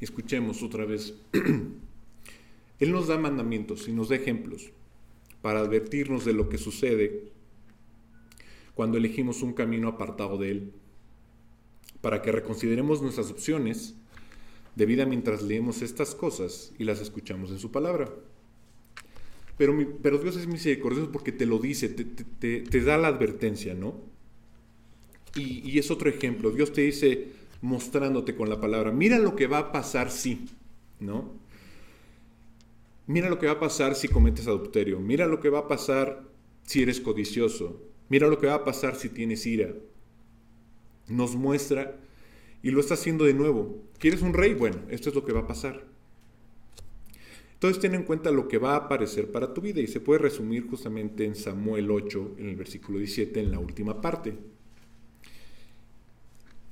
Escuchemos otra vez. Él nos da mandamientos y nos da ejemplos para advertirnos de lo que sucede cuando elegimos un camino apartado de Él, para que reconsideremos nuestras opciones de vida mientras leemos estas cosas y las escuchamos en su palabra. Pero, Dios es misericordioso porque te lo dice, te, da la advertencia, ¿no? Y, y, es otro ejemplo. Dios te dice, mostrándote con la palabra, mira lo que va a pasar si, ¿no? Mira lo que va a pasar si cometes adulterio. Mira lo que va a pasar si eres codicioso. Mira lo que va a pasar si tienes ira. Nos muestra y lo está haciendo de nuevo. ¿Quieres un rey? Bueno, esto es lo que va a pasar. Entonces ten en cuenta lo que va a aparecer para tu vida y se puede resumir justamente en Samuel 8, en el versículo 17, en la última parte.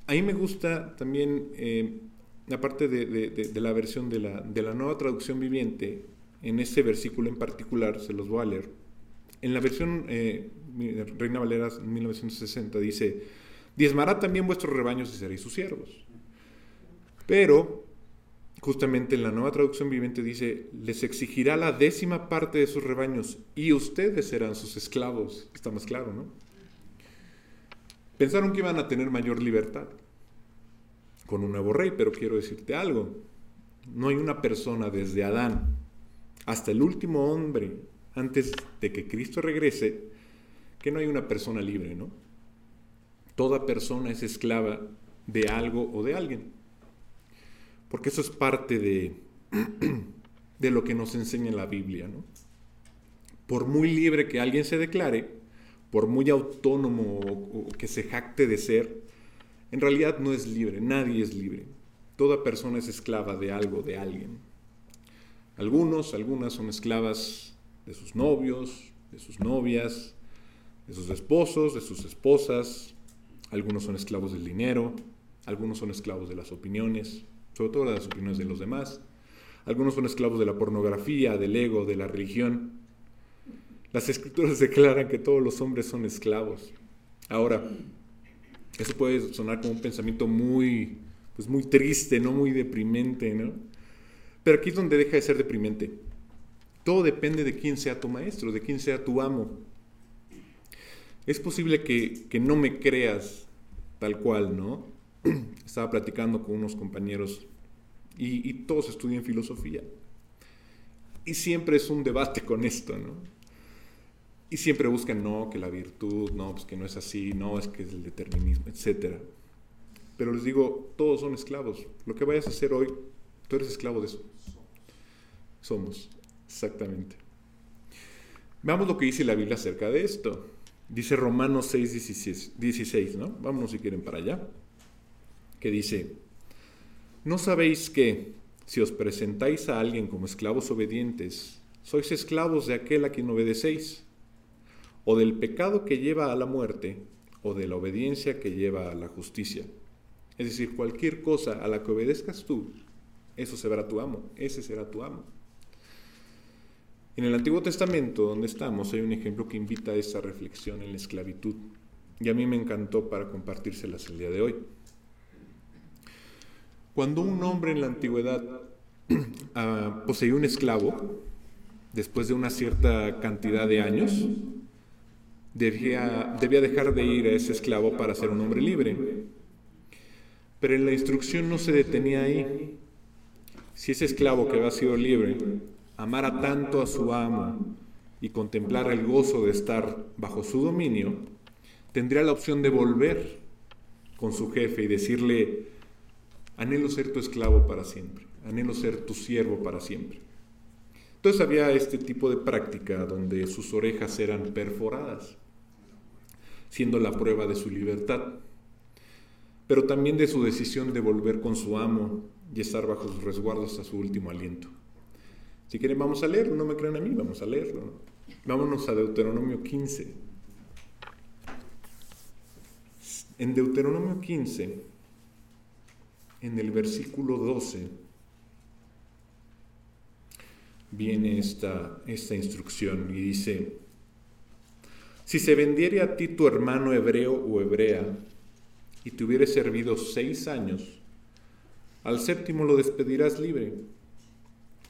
A mí me gusta también eh, aparte de, de, la versión de la, de la nueva traducción viviente, en este versículo en particular, se los voy a leer. En la versión eh, Reina Valera 1960 dice, diezmará también vuestros rebaños y seréis sus siervos. Pero, justamente en la nueva traducción viviente dice, les exigirá la décima parte de sus rebaños y ustedes serán sus esclavos. Está más claro, ¿no? Pensaron que iban a tener mayor libertad con un nuevo rey, pero quiero decirte algo. No hay una persona desde Adán hasta el último hombre antes de que Cristo regrese que no hay una persona libre, ¿no? Toda persona es esclava de algo o de alguien. Porque eso es parte de, de lo que nos enseña la Biblia, ¿no? Por muy libre que alguien se declare, por muy autónomo o que se jacte de ser, en realidad no es libre, nadie es libre. Toda persona es esclava de algo, de alguien. Algunos, algunas son esclavas de sus novios, de sus novias, de sus esposos, de sus esposas. Algunos son esclavos del dinero, algunos son esclavos de las opiniones, sobre todo las opiniones de los demás. Algunos son esclavos de la pornografía, del ego, de la religión. Las escrituras declaran que todos los hombres son esclavos. Ahora, eso puede sonar como un pensamiento muy, pues muy triste, no muy deprimente, ¿no? Pero aquí es donde deja de ser deprimente. Todo depende de quién sea tu maestro, de quién sea tu amo. Es posible que, no me creas tal cual, ¿no? Estaba platicando con unos compañeros y, y todos estudian filosofía. Y siempre es un debate con esto, ¿no? Y siempre buscan, no, que la virtud, no, pues que no es así, no, es que es el determinismo, etc. Pero les digo, todos son esclavos. Lo que vayas a hacer hoy, tú eres esclavo de eso. Somos, exactamente. Veamos lo que dice la Biblia acerca de esto. Dice Romanos 6, 16, 16 ¿no? Vámonos si quieren para allá. Que dice, ¿no sabéis que si os presentáis a alguien como esclavos obedientes, sois esclavos de aquel a quien obedecéis? o del pecado que lleva a la muerte, o de la obediencia que lleva a la justicia. Es decir, cualquier cosa a la que obedezcas tú, eso será tu amo, ese será tu amo. En el Antiguo Testamento, donde estamos, hay un ejemplo que invita a esa reflexión en la esclavitud, y a mí me encantó para compartírselas el día de hoy. Cuando un hombre en la antigüedad ah, poseía un esclavo, después de una cierta cantidad de años, debía, debía dejar de ir a ese esclavo para ser un hombre libre. Pero la instrucción no se detenía ahí. Si ese esclavo que había sido libre amara tanto a su amo y contemplara el gozo de estar bajo su dominio, tendría la opción de volver con su jefe y decirle, anhelo ser tu esclavo para siempre, anhelo ser tu siervo para siempre. Entonces había este tipo de práctica donde sus orejas eran perforadas siendo la prueba de su libertad, pero también de su decisión de volver con su amo y estar bajo sus resguardos hasta su último aliento. Si quieren, vamos a leerlo, no me crean a mí, vamos a leerlo. Vámonos a Deuteronomio 15. En Deuteronomio 15, en el versículo 12, viene esta, esta instrucción y dice, si se vendiere a ti tu hermano hebreo o hebrea, y te hubiere servido seis años, al séptimo lo despedirás libre,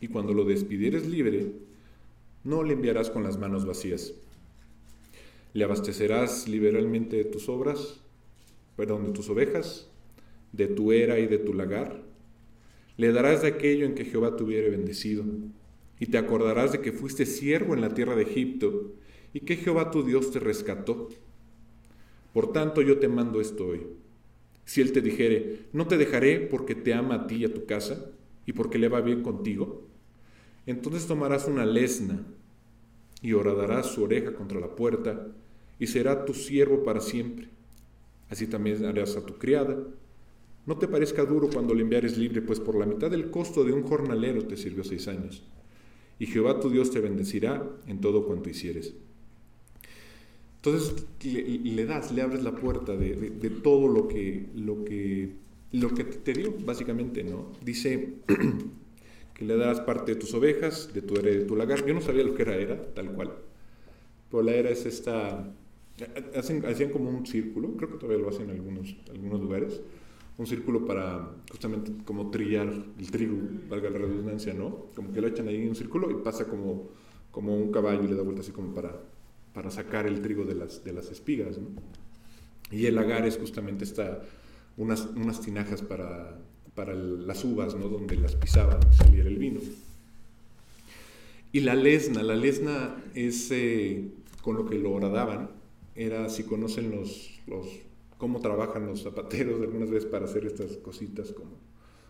y cuando lo despidieres libre, no le enviarás con las manos vacías. Le abastecerás liberalmente de tus obras, perdón, de tus ovejas, de tu era y de tu lagar. Le darás de aquello en que Jehová te hubiere bendecido, y te acordarás de que fuiste siervo en la tierra de Egipto, y que Jehová tu Dios te rescató. Por tanto yo te mando esto hoy. Si él te dijere, no te dejaré porque te ama a ti y a tu casa, y porque le va bien contigo, entonces tomarás una lesna y horadarás su oreja contra la puerta, y será tu siervo para siempre. Así también harás a tu criada. No te parezca duro cuando le enviares libre, pues por la mitad del costo de un jornalero te sirvió seis años. Y Jehová tu Dios te bendecirá en todo cuanto hicieres. Entonces le, das, le abres la puerta de, todo lo que, lo que lo que te dio, básicamente, ¿no? Dice que le darás parte de tus ovejas, de tu de tu lagar. Yo no sabía lo que era era, tal cual. Pero la era es esta... Hacen, hacían como un círculo, creo que todavía lo hacen en algunos, algunos lugares, un círculo para justamente como trillar el trigo, valga la redundancia, ¿no? Como que lo echan ahí en un círculo y pasa como, como un caballo y le da vuelta así como para, para sacar el trigo de las, de las espigas, ¿no? Y el lagar es justamente esta unas, unas tinajas para, para las uvas, ¿no? donde las pisaban saliera el vino. Y la lesna, la lesna es eh, con lo que lo horadaban, era, si conocen los, los, cómo trabajan los zapateros algunas veces para hacer estas cositas como,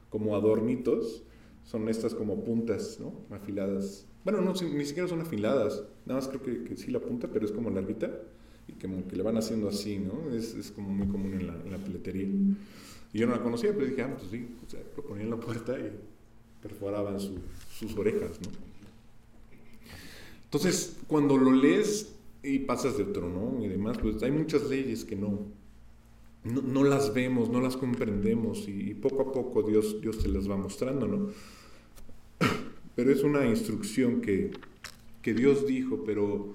como adornitos, son estas como puntas, ¿no? Afiladas. Bueno, no, ni siquiera son afiladas, nada más creo que, que sí la punta, pero es como larguita y que, que le van haciendo así, ¿no? Es, es como muy común en la, en la, peletería. Y yo no la conocía, pero dije, ah, pues sí, o sea, lo ponían en la puerta y perforaban su, sus orejas, ¿no? Entonces, cuando lo lees y pasas de otro, ¿no? Y demás, pues hay muchas leyes que no, no, no las vemos, no las comprendemos y, y, poco a poco Dios, Dios te las va mostrando, ¿no? Pero es una instrucción que, que Dios dijo, pero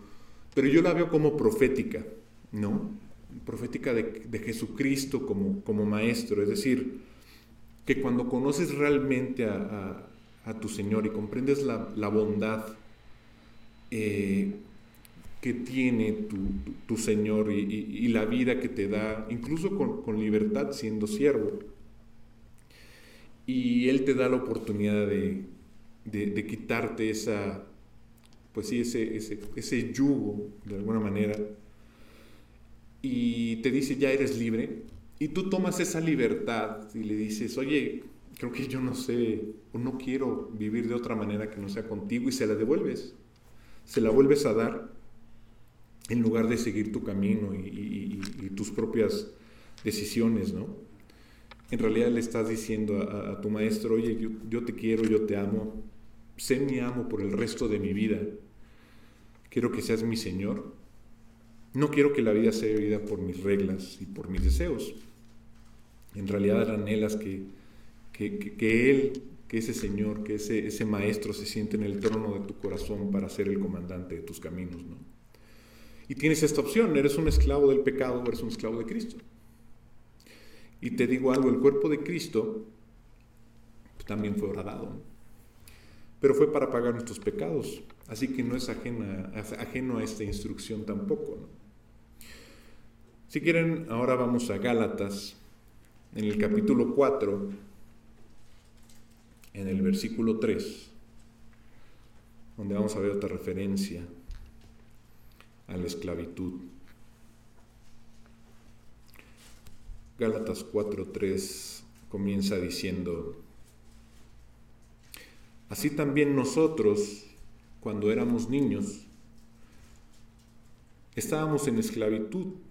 pero yo la veo como profética, ¿no? Profética de, Jesucristo como, como maestro, es decir, que cuando conoces realmente a, tu Señor y comprendes la, bondad eh, que tiene tu, tu, Señor y, la vida que te da, incluso con, con, libertad siendo siervo, y Él te da la oportunidad de, de, de quitarte esa, pues sí, ese, ese, ese yugo, de alguna manera, y te dice, ya eres libre, y tú tomas esa libertad y le dices, oye, creo que yo no sé, o no quiero vivir de otra manera que no sea contigo, y se la devuelves, se la vuelves a dar, en lugar de seguir tu camino y, tus propias decisiones, ¿no? En realidad le estás diciendo a, a tu maestro, oye, yo, yo te quiero, yo te amo, sé mi amo por el resto de mi vida, quiero que seas mi Señor. No quiero que la vida sea vivida por mis reglas y por mis deseos. En realidad anhelas que, que, que, Él, que ese Señor, que ese, ese Maestro se siente en el trono de tu corazón para ser el comandante de tus caminos. ¿no? Y tienes esta opción, eres un esclavo del pecado o eres un esclavo de Cristo. Y te digo algo, el cuerpo de Cristo también fue horadado, pero fue para pagar nuestros pecados. Así que no es ajena, ajeno a esta instrucción tampoco. Si quieren, ahora vamos a Gálatas, en el capítulo 4, en el versículo 3, donde vamos a ver otra referencia a la esclavitud. Gálatas 4:3 comienza diciendo, así también nosotros, cuando éramos niños, estábamos en esclavitud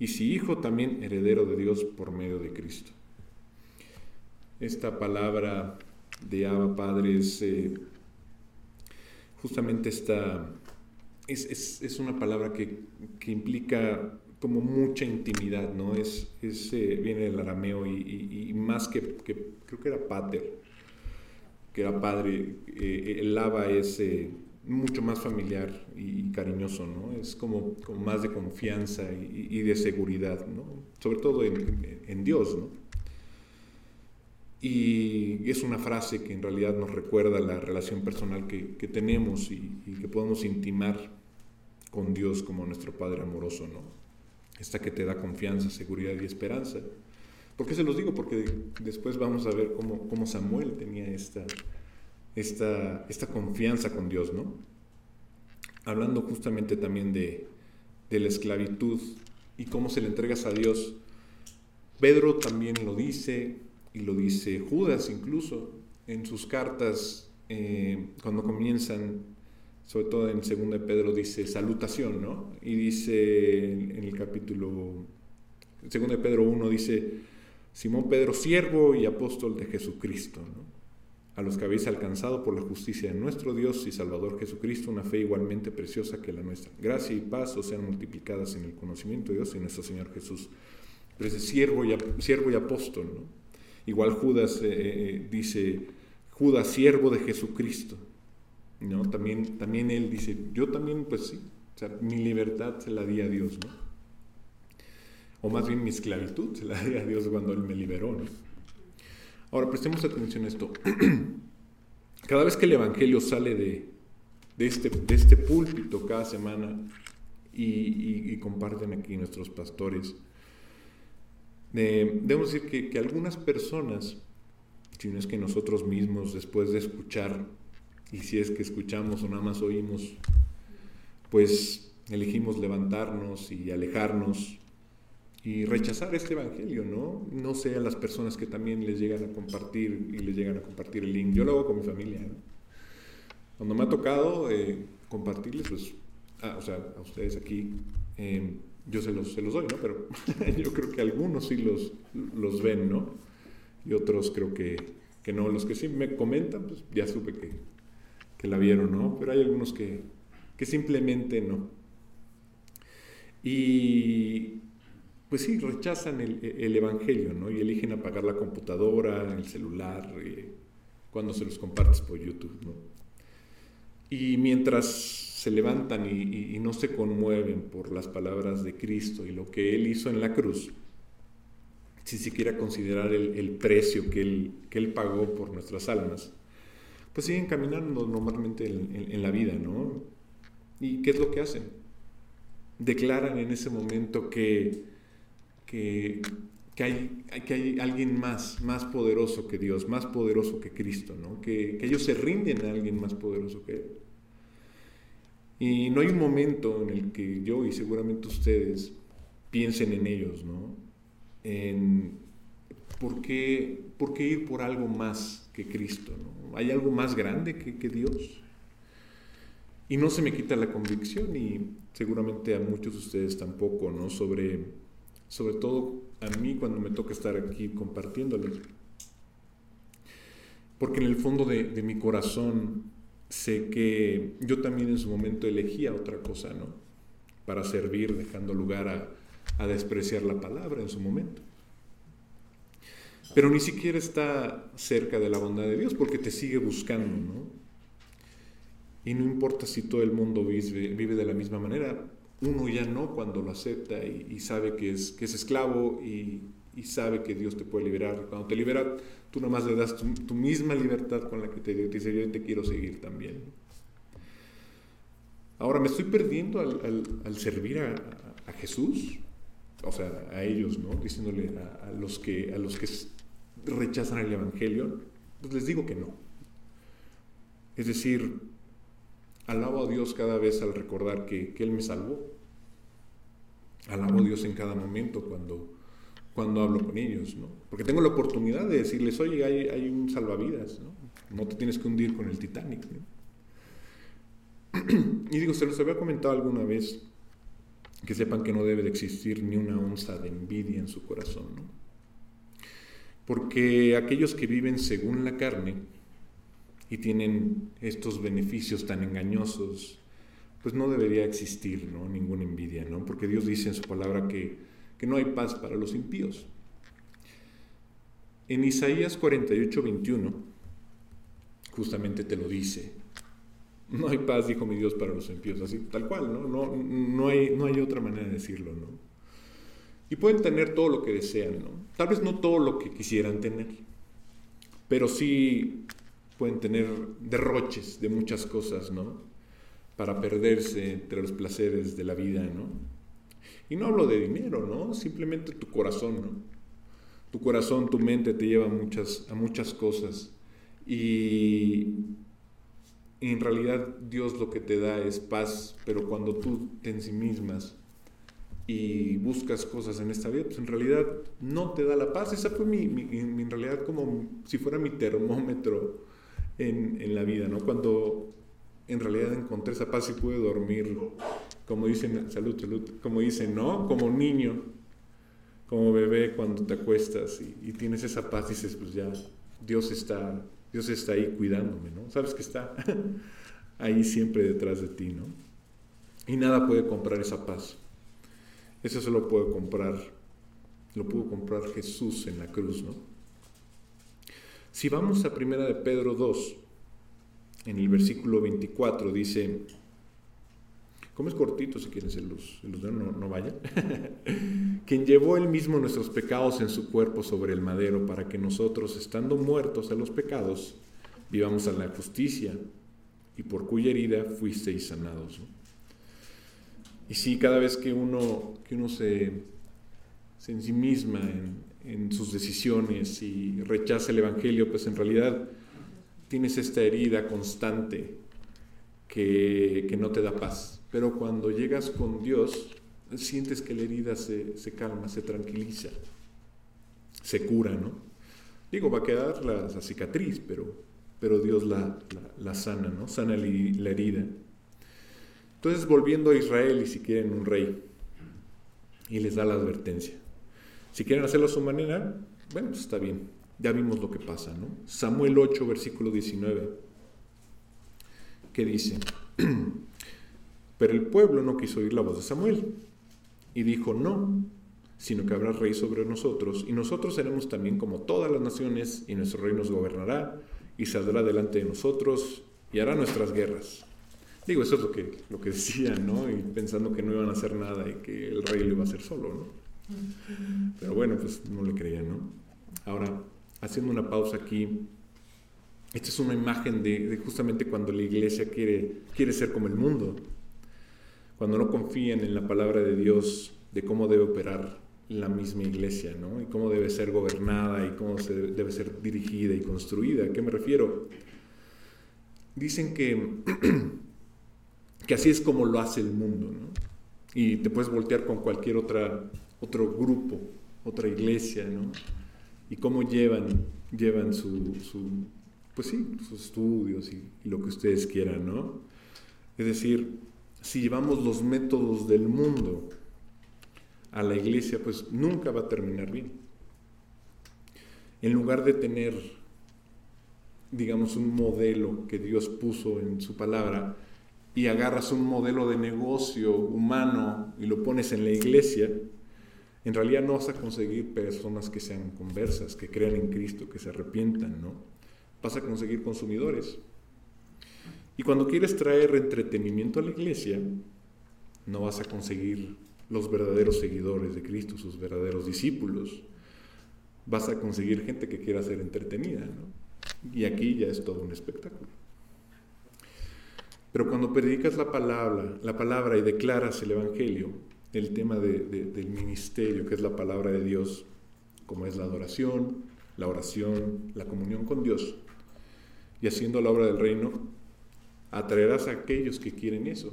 Y si hijo, también heredero de Dios por medio de Cristo. Esta palabra de Abba Padre es eh, justamente esta, es, es, es, una palabra que, que, implica como mucha intimidad, ¿no? Es, es eh, viene del arameo y, más que, que, creo que era pater, que era padre, eh, el Abba es mucho más familiar y cariñoso, ¿no? Es como, como más de confianza y, y, de seguridad, ¿no? Sobre todo en, en, Dios, ¿no? Y es una frase que en realidad nos recuerda la relación personal que, que tenemos y, y, que podemos intimar con Dios como nuestro Padre amoroso, ¿no? Esta que te da confianza, seguridad y esperanza. ¿Por qué se los digo? Porque después vamos a ver cómo, cómo Samuel tenía esta, esta, esta confianza con Dios, ¿no? Hablando justamente también de, de la esclavitud y cómo se le entregas a Dios. Pedro también lo dice, y lo dice Judas incluso, en sus cartas, eh, cuando comienzan, sobre todo en 2 de Pedro, dice salutación, ¿no? Y dice en el capítulo, 2 de Pedro 1 dice, Simón Pedro, siervo y apóstol de Jesucristo, ¿no? A los que habéis alcanzado por la justicia de nuestro Dios y Salvador Jesucristo una fe igualmente preciosa que la nuestra. Gracia y paz os sean multiplicadas en el conocimiento de Dios y nuestro Señor Jesús. Pero ese siervo y, siervo y apóstol, ¿no? Igual Judas eh, eh, dice, Judas, siervo de Jesucristo. ¿no? También, también él dice, yo también, pues sí, o sea, mi libertad se la di a Dios, ¿no? O más bien mi esclavitud se la di a Dios cuando Él me liberó, ¿no? Ahora, prestemos atención a esto. Cada vez que el Evangelio sale de, este, de este púlpito cada semana y, comparten aquí nuestros pastores, eh, debemos decir que, que algunas personas, si no es que nosotros mismos, después de escuchar, y si es que escuchamos o nada más oímos, pues elegimos levantarnos y alejarnos y rechazar este evangelio, ¿no? No sean las personas que también les llegan a compartir y les llegan a compartir el link. Yo lo hago con mi familia, ¿no? Cuando me ha tocado eh, compartirles, pues, ah, o sea, a ustedes aquí, em, yo se los, se los doy, ¿no? Pero yo creo que algunos sí los, los ven, ¿no? Y otros creo que, que no. Los que sí me comentan, pues ya supe que, que la vieron, ¿no? Pero hay algunos que, que simplemente no. Y pues sí, rechazan el, Evangelio, ¿no? Y eligen apagar la computadora, el celular, eh, cuando se los compartes por YouTube, ¿no? Y mientras se levantan y, no se conmueven por las palabras de Cristo y lo que Él hizo en la cruz, si siquiera considerar el, precio que él, que él pagó por nuestras almas, pues siguen caminando normalmente en, en la vida, ¿no? ¿Y qué es lo que hacen? Declaran en ese momento que que, que, hay, que hay alguien más, más poderoso que Dios, más poderoso que Cristo, ¿no? que, que ellos se rinden a alguien más poderoso que Él. Y no hay un momento en el que yo y seguramente ustedes piensen en ellos, ¿no? En por qué, por qué ir por algo más que Cristo, ¿no? ¿Hay algo más grande que, que Dios? Y no se me quita la convicción y seguramente a muchos de ustedes tampoco, ¿no? Sobre sobre todo a mí cuando me toca estar aquí compartiéndoles. Porque en el fondo de, mi corazón sé que yo también en su momento elegía otra cosa, ¿no? Para servir, dejando lugar a, a despreciar la palabra en su momento. Pero ni siquiera está cerca de la bondad de Dios porque te sigue buscando, ¿no? Y no importa si todo el mundo vive, vive de la misma manera, uno ya no cuando lo acepta y, sabe que es, que es esclavo y, sabe que Dios te puede liberar. Cuando te libera, tú nomás le das tu, misma libertad con la que te, dice, yo te quiero seguir también. Ahora, ¿me estoy perdiendo al, servir a, Jesús? O sea, a ellos, ¿no? Diciéndole a, los que, a los que rechazan el Evangelio, pues les digo que no. Es decir, Alabo a Dios cada vez al recordar que, Él me salvó. Alabo a Dios en cada momento cuando, cuando hablo con ellos, ¿no? Porque tengo la oportunidad de decirles, oye, hay, un salvavidas, ¿no? No te tienes que hundir con el Titanic, Y digo, se los había comentado alguna vez, que sepan que no debe de existir ni una onza de envidia en su corazón, ¿no? Porque aquellos que viven según la carne, y tienen estos beneficios tan engañosos, pues no debería existir ¿no? ninguna envidia, ¿no? porque Dios dice en su palabra que, que no hay paz para los impíos. En Isaías 48, 21, justamente te lo dice. No hay paz, dijo mi Dios, para los impíos, así, tal cual, ¿no? No, no, hay, no hay otra manera de decirlo, ¿no? Y pueden tener todo lo que desean, ¿no? Tal vez no todo lo que quisieran tener, pero sí pueden tener derroches de muchas cosas, ¿no? Para perderse entre los placeres de la vida, ¿no? Y no hablo de dinero, ¿no? Simplemente tu corazón, ¿no? Tu corazón, tu mente te lleva a muchas, a muchas cosas. Y en realidad Dios lo que te da es paz, pero cuando tú te ensimismas y buscas cosas en esta vida, pues en realidad no te da la paz. Esa fue mi, en realidad como si fuera mi termómetro en, en, la vida, ¿no? Cuando en realidad encontré esa paz y pude dormir, como dicen, salud, salud, como dicen, ¿no? Como niño, como bebé cuando te acuestas y, y tienes esa paz, dices, pues ya, Dios está, Dios está ahí cuidándome, ¿no? Sabes que está ahí siempre detrás de ti, ¿no? Y nada puede comprar esa paz. Eso se lo puede comprar, lo pudo comprar Jesús en la cruz, ¿no? Si vamos a primera de Pedro 2, en el versículo 24 dice, como es cortito si quieres el luz, el luz no, no vaya, quien llevó él mismo nuestros pecados en su cuerpo sobre el madero para que nosotros, estando muertos a los pecados, vivamos a la justicia y por cuya herida fuisteis sanados. Y sí, cada vez que uno, que uno se, se ensimisma en, en sus decisiones y rechaza el Evangelio, pues en realidad tienes esta herida constante que, que, no te da paz. Pero cuando llegas con Dios, sientes que la herida se, se calma, se tranquiliza, se cura, ¿no? Digo, va a quedar la, cicatriz, pero, pero Dios la, la, la sana, ¿no? Sana la herida. Entonces, volviendo a Israel y si quieren un rey, y les da la advertencia. Si quieren hacerlo a su manera, bueno, pues está bien. Ya vimos lo que pasa, ¿no? Samuel 8, versículo 19, que dice, pero el pueblo no quiso oír la voz de Samuel y dijo, no, sino que habrá rey sobre nosotros y nosotros seremos también como todas las naciones y nuestro rey nos gobernará y saldrá delante de nosotros y hará nuestras guerras. Digo, eso es lo que, lo que decían, ¿no? Y pensando que no iban a hacer nada y que el rey lo iba a hacer solo, ¿no? Pero bueno, pues no le creían, ¿no? Ahora, haciendo una pausa aquí, esta es una imagen de, justamente cuando la iglesia quiere, quiere ser como el mundo, cuando no confían en la palabra de Dios de cómo debe operar la misma iglesia, ¿no? Y cómo debe ser gobernada y cómo se debe ser dirigida y construida. ¿A qué me refiero? Dicen que que así es como lo hace el mundo, ¿no? Y te puedes voltear con cualquier otra, otro grupo, otra iglesia, ¿no? Y cómo llevan, llevan su, pues sí, sus estudios y, y, lo que ustedes quieran, ¿no? Es decir, si llevamos los métodos del mundo a la iglesia, pues nunca va a terminar bien. En lugar de tener, digamos, un modelo que Dios puso en su palabra, y agarras un modelo de negocio humano y lo pones en la iglesia, en realidad no vas a conseguir personas que sean conversas, que crean en Cristo, que se arrepientan, ¿no? Vas a conseguir consumidores. Y cuando quieres traer entretenimiento a la iglesia, no vas a conseguir los verdaderos seguidores de Cristo, sus verdaderos discípulos. Vas a conseguir gente que quiera ser entretenida, ¿no? Y aquí ya es todo un espectáculo. Pero cuando predicas la palabra, la palabra y declaras el Evangelio, el tema del ministerio, que es la palabra de Dios, como es la adoración, la oración, la comunión con Dios, y haciendo la obra del reino, atraerás a aquellos que quieren eso.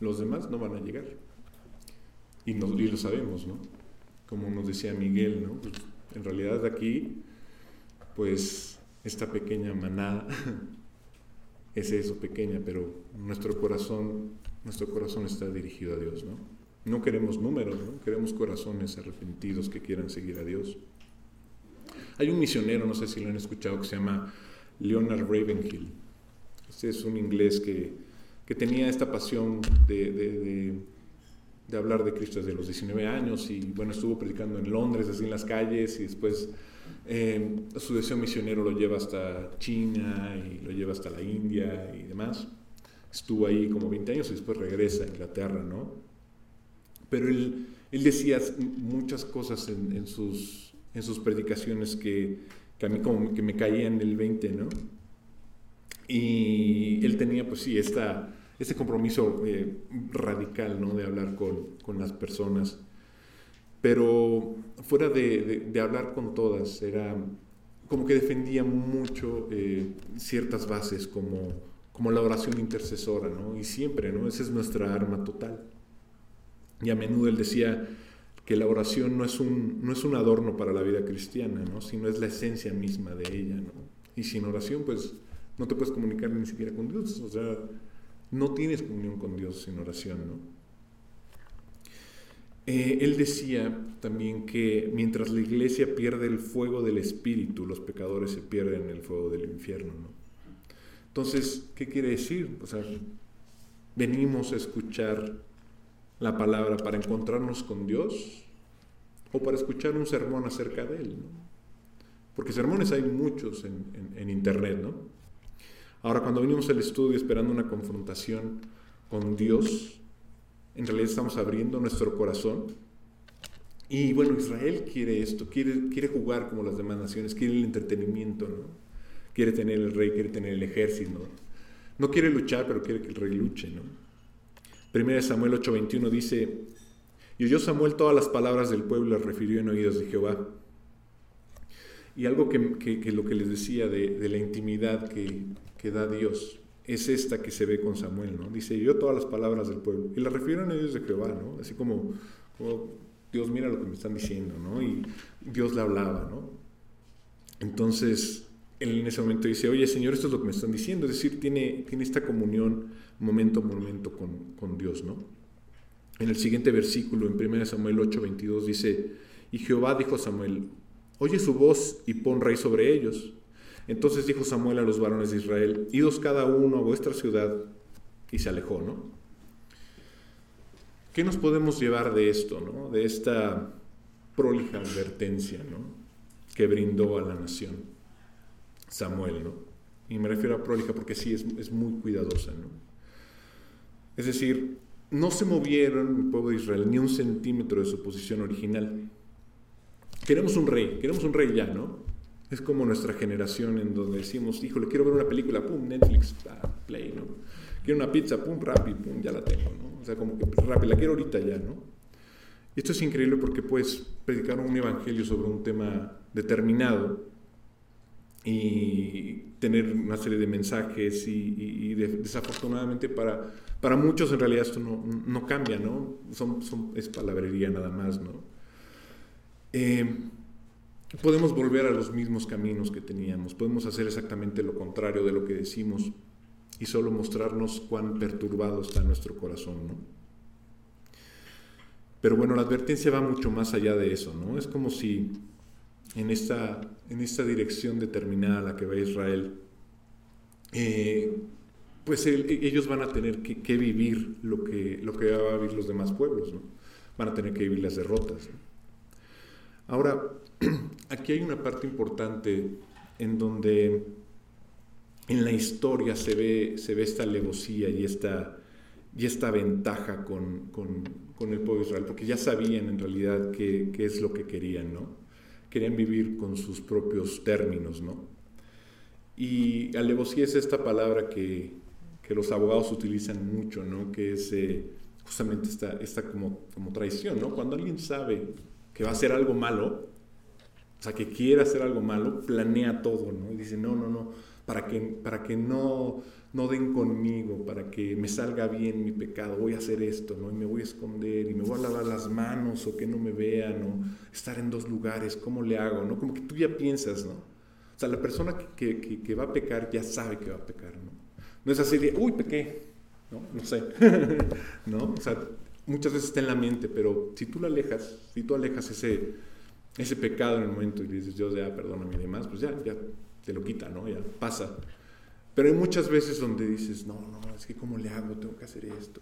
Los demás no van a llegar. Y, y lo sabemos, ¿no? Como nos decía Miguel, ¿no? Pues, en realidad aquí, pues esta pequeña manada es eso pequeña, pero nuestro corazón, nuestro corazón está dirigido a Dios, ¿no? No queremos números, ¿no? Queremos corazones arrepentidos que quieran seguir a Dios. Hay un misionero, no sé si lo han escuchado, que se llama Leonard Ravenhill. Este es un inglés que, que tenía esta pasión de, de, hablar de Cristo desde los 19 años y bueno, estuvo predicando en Londres, así en las calles y después eh, su deseo misionero lo lleva hasta China y lo lleva hasta la India y demás. Estuvo ahí como 20 años y después regresa a Inglaterra, ¿no? Pero él, él decía muchas cosas en, en, sus, en sus predicaciones que, que, a mí como que me caían el 20, ¿no? Y él tenía, pues sí, esta, este compromiso eh, radical, ¿no? De hablar con, con las personas pero fuera de, de, hablar con todas, era como que defendía mucho eh, ciertas bases como, como la oración intercesora, ¿no? Y siempre, ¿no? Esa es nuestra arma total. Y a menudo él decía que la oración no es un, no es un adorno para la vida cristiana, ¿no? sino es la esencia misma de ella. Y sin oración, pues no te puedes comunicar ni siquiera con Dios. O sea, no tienes comunión con Dios sin oración. ¿no? Eh, él decía también que mientras la iglesia pierde el fuego del espíritu, los pecadores se pierden el fuego del infierno. ¿no? Entonces, ¿qué quiere decir? O sea, venimos a escuchar la palabra para encontrarnos con Dios o para escuchar un sermón acerca de Él. Porque sermones hay muchos en, en internet, ¿no? Ahora, cuando venimos al estudio esperando una confrontación con Dios, en realidad estamos abriendo nuestro corazón. Y bueno, Israel quiere esto, quiere, quiere jugar como las demás naciones, quiere el entretenimiento, ¿no? Quiere tener el rey, quiere tener el ejército. ¿no? no quiere luchar, pero quiere que el rey luche, ¿no? Primera de Samuel 8:21 dice, y oyó Samuel todas las palabras del pueblo las refirió en oídos de Jehová. Y algo que, lo que les decía de, la intimidad que, que da Dios, es esta que se ve con Samuel, ¿no? Dice, yo todas las palabras del pueblo. Y la refieren a ellos de Jehová, ¿no? Así como, Dios mira lo que me están diciendo, ¿no? Y Dios le hablaba, ¿no? Entonces, él en ese momento dice, oye Señor, esto es lo que me están diciendo. Es decir, tiene, tiene esta comunión momento a momento con, con Dios, ¿no? En el siguiente versículo, en 1 Samuel 8, 22, dice, y Jehová dijo a Samuel, oye su voz y pon rey sobre ellos. Entonces dijo Samuel a los varones de Israel, idos cada uno a vuestra ciudad, y se alejó, ¿no? ¿Qué nos podemos llevar de esto, ¿no? De esta prolija advertencia, ¿no? Que brindó a la nación Samuel, ¿no? Y me refiero a prolija porque sí, es, es muy cuidadosa, ¿no? Es decir, no se movieron el pueblo de Israel ni un centímetro de su posición original. Queremos un rey, queremos un rey ya, ¿no? Es como nuestra generación en donde decimos, híjole, quiero ver una película, pum, Netflix, play, ¿no? Quiero una pizza, pum, rápido, pum, ya la tengo, ¿no? O sea, como que rápido, la quiero ahorita ya, ¿no? Y esto es increíble porque puedes predicar un evangelio sobre un tema determinado y tener una serie de mensajes y, desafortunadamente para, para muchos en realidad esto no, no cambia, ¿no? Son, son, es palabrería nada más, ¿no? Eh, podemos volver a los mismos caminos que teníamos, podemos hacer exactamente lo contrario de lo que decimos y solo mostrarnos cuán perturbado está nuestro corazón, ¿no? Pero bueno, la advertencia va mucho más allá de eso, ¿no? Es como si en esta, en esta dirección determinada a la que va Israel, eh, pues ellos van a tener que, vivir lo que, lo que van a vivir los demás pueblos, ¿no? Van a tener que vivir las derrotas. Ahora, aquí hay una parte importante en donde en la historia se ve, se ve esta alevosía y esta, y esta ventaja con, el pueblo de Israel, porque ya sabían en realidad qué, es lo que querían, ¿no? Querían vivir con sus propios términos, ¿no? Y alevosía es esta palabra que, los abogados utilizan mucho, ¿no? Que es eh, justamente esta, esta como, como traición, ¿no? Cuando alguien sabe que va a hacer algo malo, o sea, que quiere hacer algo malo, planea todo, ¿no? Y dice, no, no, no, para que, para que no, no den conmigo, para que me salga bien mi pecado, voy a hacer esto, ¿no? Y me voy a esconder, y me voy a lavar las manos, o que no me vean, o estar en dos lugares, ¿cómo le hago, no? Como que tú ya piensas, ¿no? O sea, la persona que, que, que va a pecar ya sabe que va a pecar, ¿no? No es así de, uy, pequé, ¿no? No sé, ¿no? O sea, muchas veces está en la mente, pero si tú la alejas, si tú alejas ese ese pecado en el momento y dices, Dios ya perdóname y demás, pues ya, ya te lo quita, ¿no? Ya pasa. Pero hay muchas veces donde dices, no, no, es que ¿cómo le hago? Tengo que hacer esto.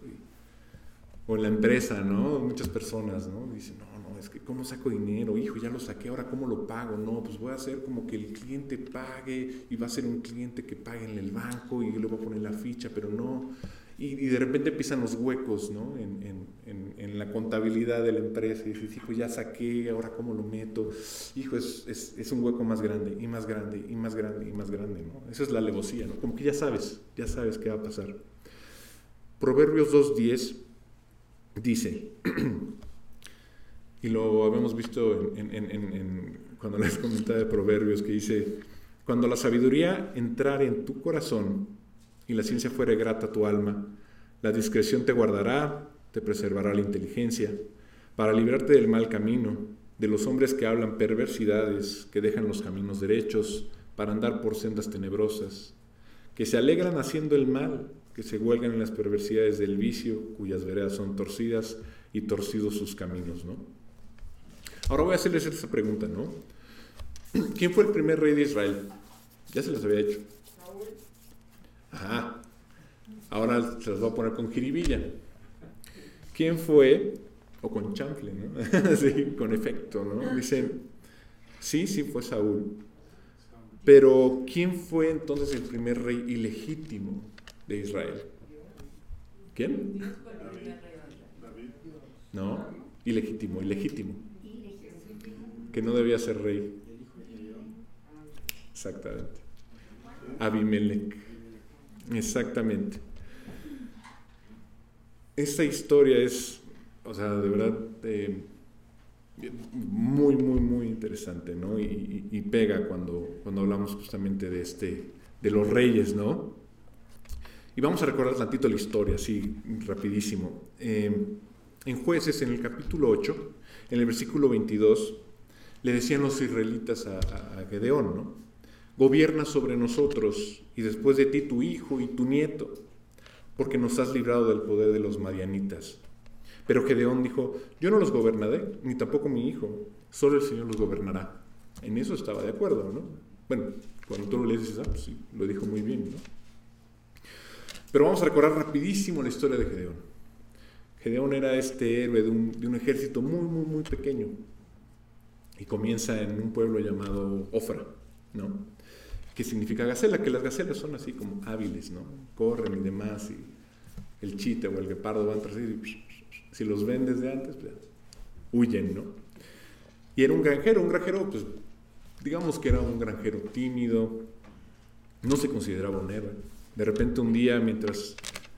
o en la empresa, ¿no? Muchas personas, ¿no? Dicen, no, no, es que ¿cómo saco dinero? Hijo, ya lo saqué, ahora ¿cómo lo pago? No, pues voy a hacer como que el cliente pague y va a ser un cliente que pague en el banco y le voy a poner la ficha, pero no. Y, de repente empiezan los huecos ¿no? en, en, en, la contabilidad de la empresa. Y dices, hijo, ya saqué, ahora cómo lo meto. Hijo, es, es, es, un hueco más grande y más grande y más grande y más grande. ¿no? Esa es la alevosía, ¿no? como que ya sabes, ya sabes qué va a pasar. Proverbios 2.10 dice, y lo habíamos visto en, cuando les comentaba de Proverbios, que dice, cuando la sabiduría entrar en tu corazón, y la ciencia fuere grata a tu alma. La discreción te guardará te preservará la inteligencia, para librarte del mal camino, de los hombres que hablan perversidades, que dejan los caminos derechos, para andar por sendas tenebrosas, que se alegran haciendo el mal, que se huelgan en las perversidades del vicio, cuyas veredas son torcidas y torcidos sus caminos, ¿no? Ahora voy a hacerles esta pregunta, ¿no? ¿Quién fue el primer rey de Israel? Ya se los había hecho. Ajá. Ahora se los voy a poner con jiribilla. ¿Quién fue? O con chanfle, ¿no? sí, con efecto, ¿no? Dicen, sí, sí fue Saúl. Pero ¿quién fue entonces el primer rey ilegítimo de Israel? ¿Quién? No, ilegítimo, ilegítimo. Que no debía ser rey. Exactamente. Abimelech. Exactamente. Esta historia es, o sea, de verdad, eh, muy, muy, muy interesante, ¿no? Y, pega cuando, cuando hablamos justamente de, este, de los reyes, ¿no? Y vamos a recordar tantito la historia, así, rapidísimo. Eh, en jueces, en el capítulo 8, en el versículo 22, le decían los israelitas a, a Gedeón, ¿no? Gobierna sobre nosotros y después de ti tu hijo y tu nieto, porque nos has librado del poder de los madianitas. Pero Gedeón dijo, yo no los gobernaré, ni tampoco mi hijo, solo el Señor los gobernará. En eso estaba de acuerdo, ¿no? Bueno, cuando tú lo lees dices, ah, pues sí, lo dijo muy bien, ¿no? Pero vamos a recordar rapidísimo la historia de Gedeón. Gedeón era este héroe de un, de un ejército muy, muy, muy pequeño. Y comienza en un pueblo llamado Ofra, ¿no? Que significa gacela, que las gacelas son así como hábiles, ¿no? Corren y demás, y el chita o el guepardo van tras ellos si los ven desde antes, pues huyen, ¿no? Y era un granjero, un granjero, pues digamos que era un granjero tímido, no se consideraba un héroe. De repente un día, mientras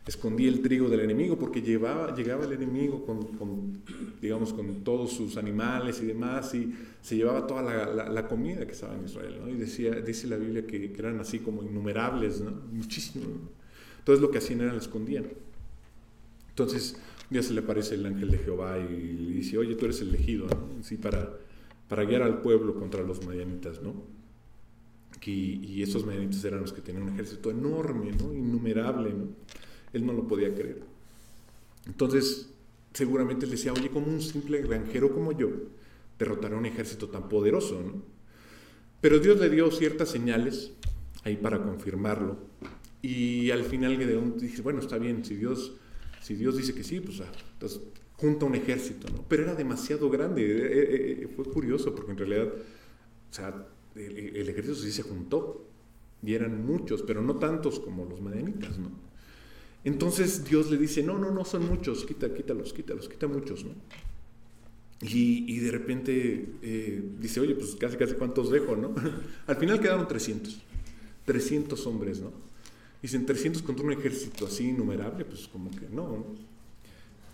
escondía el trigo del enemigo, porque llevaba, llegaba el enemigo con, digamos, con todos sus animales y demás, y se llevaba toda la, comida que estaba en Israel. Y decía, dice la Biblia que, eran así como innumerables, ¿no? Muchísimo. Entonces lo que hacían era la escondían. Entonces, un día se le aparece el ángel de Jehová y dice, oye, tú eres elegido. Sí, para, para guiar al pueblo contra los madianitas, ¿no? Y, y esos madianitas eran los que tenían un ejército enorme, ¿no? Innumerable. Él no lo podía creer. Entonces, seguramente él decía, oye, como un simple granjero como yo derrotará un ejército tan poderoso, ¿no? Pero Dios le dio ciertas señales ahí para confirmarlo. Y al final Gedeón dice, bueno, está bien, si Dios si Dios dice que sí, pues ah, entonces junta un ejército, ¿no? Pero era demasiado grande. Eh, eh, eh, fue curioso porque en realidad, o sea, el, ejército sí se juntó y eran muchos, pero no tantos como los madenitas, ¿no? Entonces Dios le dice, no, no, no son muchos, quita, quítalos, quítalos, quita muchos, ¿no? Y, y de repente dice, oye, pues casi, casi cuántos dejo, ¿no? Al final quedaron 300, 300 hombres, ¿no? Dicen 300 contra un ejército así innumerable, pues como que no.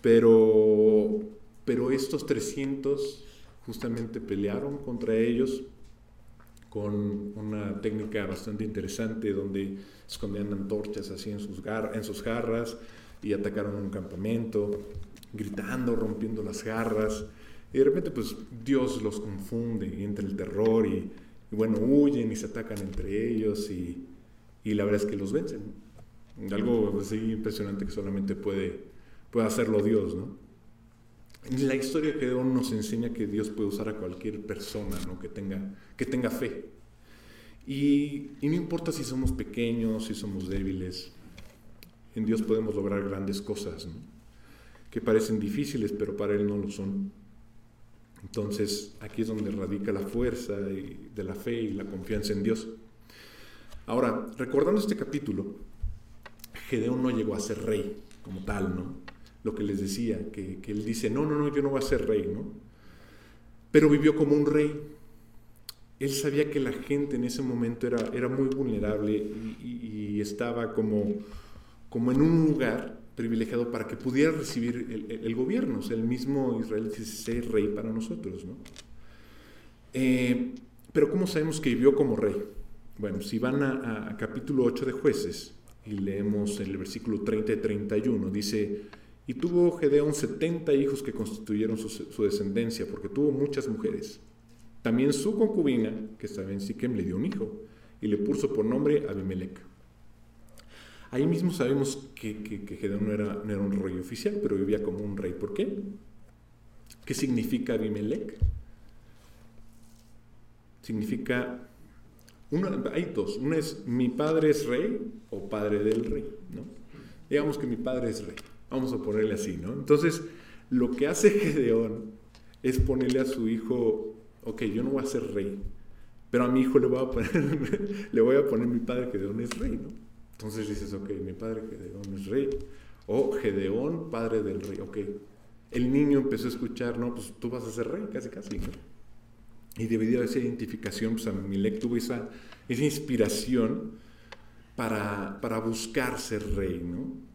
Pero, pero estos 300 justamente pelearon contra ellos con una técnica bastante interesante donde escondían antorchas así en sus, en sus garras y atacaron un campamento, gritando, rompiendo las garras. Y de repente pues Dios los confunde y entra el terror y, y bueno, huyen y se atacan entre ellos y, y la verdad es que los vencen. Algo así impresionante que solamente puede, puede hacerlo Dios, ¿no? La historia que Gedeón nos enseña que Dios puede usar a cualquier persona ¿no? que, tenga, que tenga fe. Y, y no importa si somos pequeños, si somos débiles, en Dios podemos lograr grandes cosas, ¿no? que parecen difíciles, pero para Él no lo son. Entonces, aquí es donde radica la fuerza de la fe y la confianza en Dios. Ahora, recordando este capítulo, Gedeón no llegó a ser rey como tal, ¿no? Lo que les decía, que, él dice, no, no, no, yo no voy a ser rey, ¿no? Pero vivió como un rey. Él sabía que la gente en ese momento era, era muy vulnerable y, estaba como, como en un lugar privilegiado para que pudiera recibir el, gobierno. O sea, el mismo Israel dice, rey para nosotros, ¿no? Eh, pero ¿cómo sabemos que vivió como rey? Bueno, si van a, capítulo 8 de jueces y leemos el versículo 30 y 31, dice, Y tuvo Gedeón 70 hijos que constituyeron su, descendencia, porque tuvo muchas mujeres. También su concubina, que estaba en Siquem, le dio un hijo y le puso por nombre Abimelech. Ahí mismo sabemos que, Gedeón no era, no era, un rey oficial, pero vivía como un rey. ¿Por qué? ¿Qué significa Abimelech? Significa, hay dos, uno es mi padre es rey o padre del rey, ¿no? Digamos que mi padre es rey. Vamos a ponerle así, ¿no? Entonces, lo que hace Gedeón es ponerle a su hijo, ok, yo no voy a ser rey, pero a mi hijo le voy a poner, le voy a poner mi padre Gedeón es rey, ¿no? Entonces dices, ok, mi padre Gedeón es rey, o Gedeón, padre del rey, ok. El niño empezó a escuchar, no, pues tú vas a ser rey, casi, casi. Y debido a esa identificación, pues Amilek tuvo esa, esa inspiración para, para buscar ser rey, ¿no?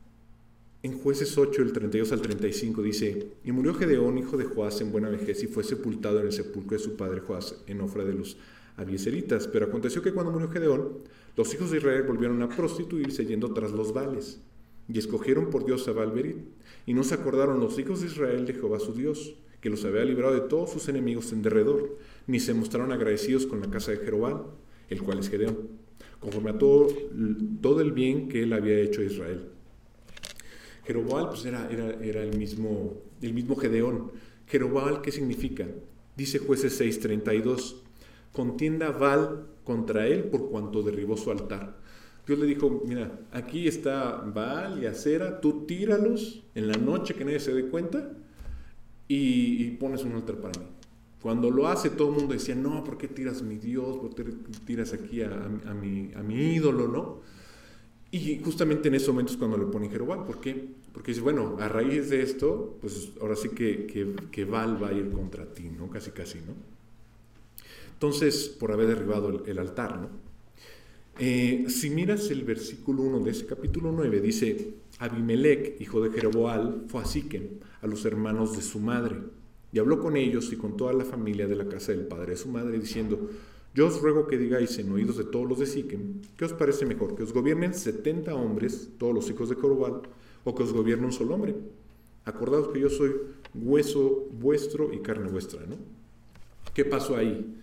En jueces 8, el 32 al 35 dice, y murió Gedeón, hijo de Joás, en buena vejez, y fue sepultado en el sepulcro de su padre Joás, en Ofra de los Abieseritas. Pero aconteció que cuando murió Gedeón, los hijos de Israel volvieron a prostituirse yendo tras los vales, y escogieron por Dios a Valverit, y no se acordaron los hijos de Israel de Jehová su Dios, que los había librado de todos sus enemigos en derredor, ni se mostraron agradecidos con la casa de Jerobal, el cual es Gedeón, conforme a todo, todo el bien que él había hecho a Israel. Jerobal pues era, era, el, mismo, el mismo Gedeón. Jerobal, ¿qué significa? Dice jueces 6:32, contienda Baal contra él por cuanto derribó su altar. Dios le dijo, mira, aquí está Baal y Acera, tú tíralos en la noche que nadie se dé cuenta y, pones un altar para mí. Cuando lo hace todo el mundo decía, no, ¿por qué tiras mi Dios? ¿Por qué tiras aquí a, mi, a mi ídolo? ¿no? Y justamente en esos momentos cuando le pone Jeroboam, ¿por qué? Porque dice, bueno, a raíz de esto, pues ahora sí que, que, que Val va a ir contra ti, ¿no? Casi, casi, ¿no? Entonces, por haber derribado el, altar, ¿no? Eh, si miras el versículo 1 de ese capítulo 9, dice, Abimelech, hijo de Jeroboal, fue a Siquem, a los hermanos de su madre, y habló con ellos y con toda la familia de la casa del padre de su madre, diciendo, yo os ruego que digáis en oídos de todos los de Siquem, ¿qué os parece mejor? ¿Que os gobiernen 70 hombres, todos los hijos de Corobal, o que os gobierne un solo hombre? Acordaos que yo soy hueso vuestro y carne vuestra, ¿no? ¿Qué pasó ahí?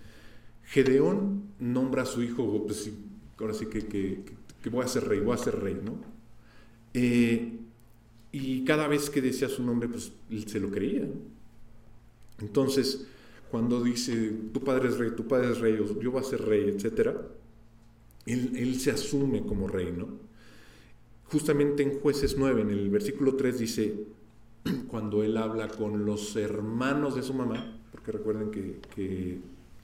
Gedeón nombra a su hijo, pues ahora sí que, voy a ser rey, voy a ser rey, ¿no? Eh, y cada vez que decía su nombre, pues se lo creía. Entonces, cuando dice, tu padre es rey, tu padre es rey, yo voy a ser rey, etc., él, se asume como rey, ¿no? Justamente en jueces 9, en el versículo 3 dice, cuando él habla con los hermanos de su mamá, porque recuerden que,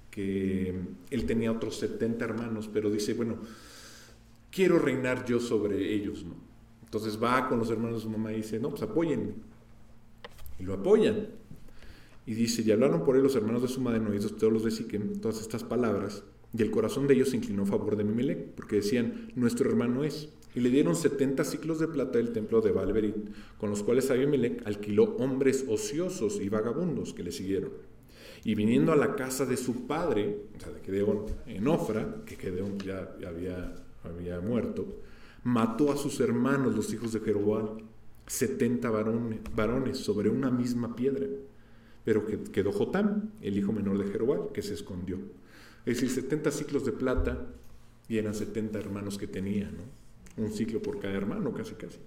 que él tenía otros 70 hermanos, pero dice, bueno, quiero reinar yo sobre ellos, ¿no? Entonces va con los hermanos de su mamá y dice, no, pues apóyenme. Y lo apoyan. Y dice, y hablaron por él los hermanos de su madre, no todos los de Siquem, todas estas palabras, y el corazón de ellos se inclinó a favor de Mimelec, porque decían, nuestro hermano es. Y le dieron 70 ciclos de plata del templo de Valverit, con los cuales Abimelech alquiló hombres ociosos y vagabundos que le siguieron. Y viniendo a la casa de su padre, o sea, de Gedeón en Ofra, que Gedeón ya había, había muerto, mató a sus hermanos, los hijos de Jeroboam, 70 varones, varones sobre una misma piedra pero que quedó Jotam, el hijo menor de Jeroboam, que se escondió. Es decir, 70 ciclos de plata y eran 70 hermanos que tenía, ¿no? Un ciclo por cada hermano, casi casi.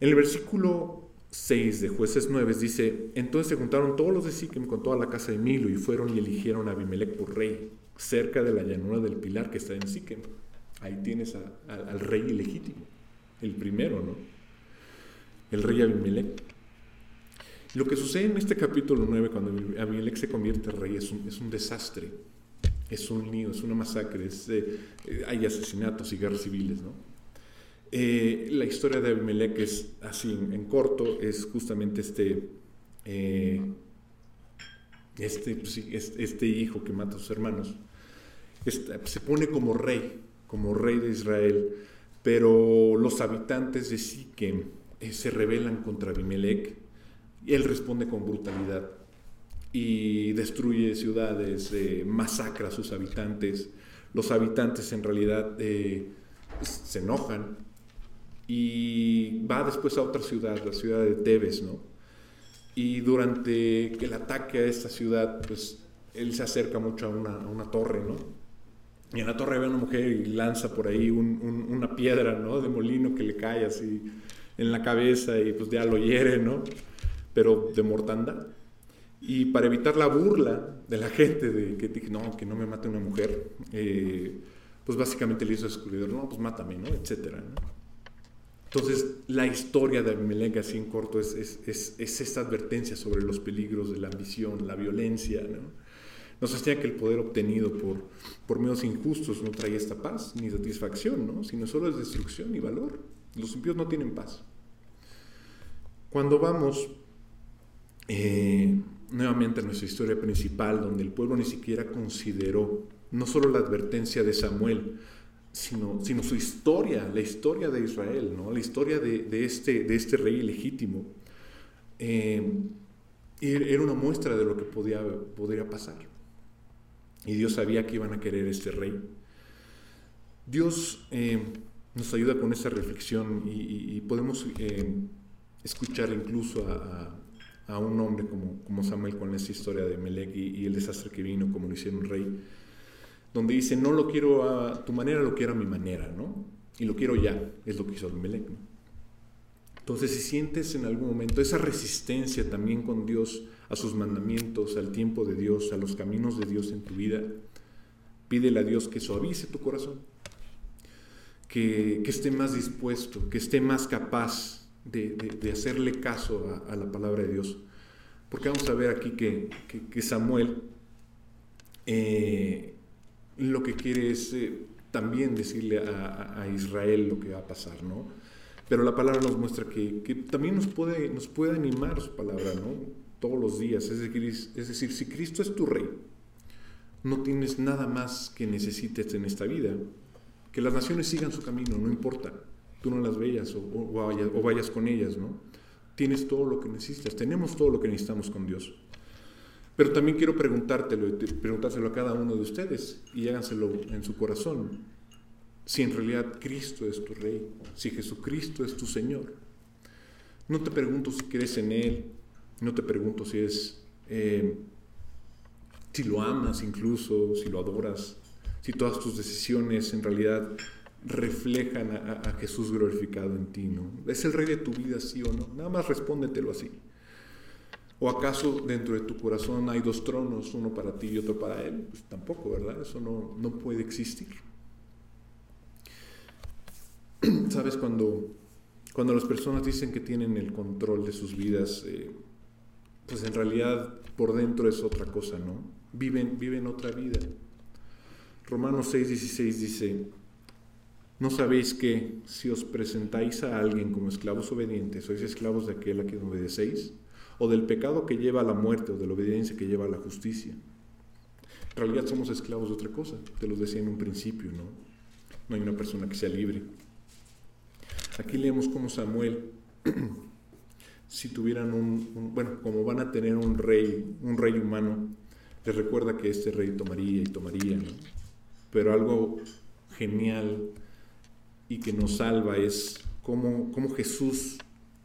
En el versículo 6 de Jueces 9 dice, entonces se juntaron todos los de Siquem con toda la casa de Milo y fueron y eligieron a Abimelech por rey, cerca de la llanura del Pilar que está en Siquem. Ahí tienes al rey ilegítimo, el primero, ¿no? El rey Abimelech. Lo que sucede en este capítulo 9, cuando Abimelech se convierte en rey, es un, es un desastre, es un lío, es una masacre, eh, hay asesinatos y guerras civiles. Eh, la historia de Abimelech es así, en, corto, es justamente este, eh, este, pues este, hijo que mata a sus hermanos. se pone como rey, como rey de Israel, pero los habitantes de Siquem se rebelan contra Abimelech y él responde con brutalidad y destruye ciudades, eh, masacra a sus habitantes. Los habitantes en realidad eh, se enojan y va después a otra ciudad, la ciudad de Tebes, ¿no? Y durante el ataque a esta ciudad, pues él se acerca mucho a una, torre, ¿no? Y en la torre ve a una mujer y lanza por ahí una piedra, ¿no? De molino que le cae así en la cabeza y pues ya lo hiere, ¿no? Pero de mortandad. Y para evitar la burla de la gente de que no, que no me mate una mujer, eh, pues básicamente le hizo descubridor, no, pues mátame, ¿no? Etcétera, ¿no? Entonces, la historia de Abimelech, así en corto, es, es, es, esta advertencia sobre los peligros de la ambición, la violencia. ¿no? Nos enseña que el poder obtenido por, por medios injustos no trae esta paz ni satisfacción, ¿no? sino solo es destrucción y valor. Los impíos no tienen paz. Cuando vamos eh, nuevamente nuestra historia principal, donde el pueblo ni siquiera consideró no solo la advertencia de Samuel, sino, sino su historia, la historia de Israel, ¿no? la historia de, este, de este rey legítimo. Eh, era una muestra de lo que podría pasar. Y Dios sabía que iban a querer este rey. Dios eh, nos ayuda con esa reflexión y, podemos eh, escuchar incluso a, un hombre como, como Samuel con esa historia de Melech y, el desastre que vino, como lo hicieron rey donde dice, no lo quiero a tu manera, lo quiero a mi manera, ¿no? Y lo quiero ya, es lo que hizo Abimelech. Entonces, si sientes en algún momento esa resistencia también con Dios, a sus mandamientos, al tiempo de Dios, a los caminos de Dios en tu vida, pídele a Dios que suavice tu corazón, que, esté más dispuesto, que esté más capaz de, hacerle caso a, la palabra de Dios. Porque vamos a ver aquí que, Samuel eh, lo que quiere es eh, también decirle a, Israel lo que va a pasar, ¿no? Pero la palabra nos muestra que, también nos puede, nos puede animar su palabra, ¿no? Todos los días. Es decir, es decir, si Cristo es tu rey, no tienes nada más que necesites en esta vida. Que las naciones sigan su camino, no importa. Tú no las veas o, o vayas con ellas, ¿no? Tienes todo lo que necesitas. Tenemos todo lo que necesitamos con Dios. Pero también quiero preguntártelo preguntárselo a cada uno de ustedes y háganselo en su corazón. Si en realidad Cristo es tu Rey, si Jesucristo es tu Señor. No te pregunto si crees en Él, no te pregunto si es, eh, si lo amas incluso, si lo adoras, si todas tus decisiones en realidad reflejan a, Jesús glorificado en ti, ¿no? ¿Es el Rey de tu vida, sí o no? Nada más respóndetelo así. ¿O acaso dentro de tu corazón hay dos tronos, uno para ti y otro para Él? Pues tampoco, ¿verdad? Eso no, no puede existir. ¿Sabes? Cuando, cuando las personas dicen que tienen el control de sus vidas, eh, pues en realidad por dentro es otra cosa, ¿no? Viven, viven otra vida. Romanos 6, 16 dice, ¿no sabéis que si os presentáis a alguien como esclavos obedientes, sois esclavos de aquel a quien obedecéis? o del pecado que lleva a la muerte o de la obediencia que lleva a la justicia. En realidad somos esclavos de otra cosa, te lo decía en un principio, ¿no? No hay una persona que sea libre. Aquí leemos cómo Samuel, si tuvieran un, bueno, como van a tener un rey, un rey humano, les recuerda que este rey tomaría y tomaría, ¿no? Pero algo genial y que nos salva es cómo, cómo Jesús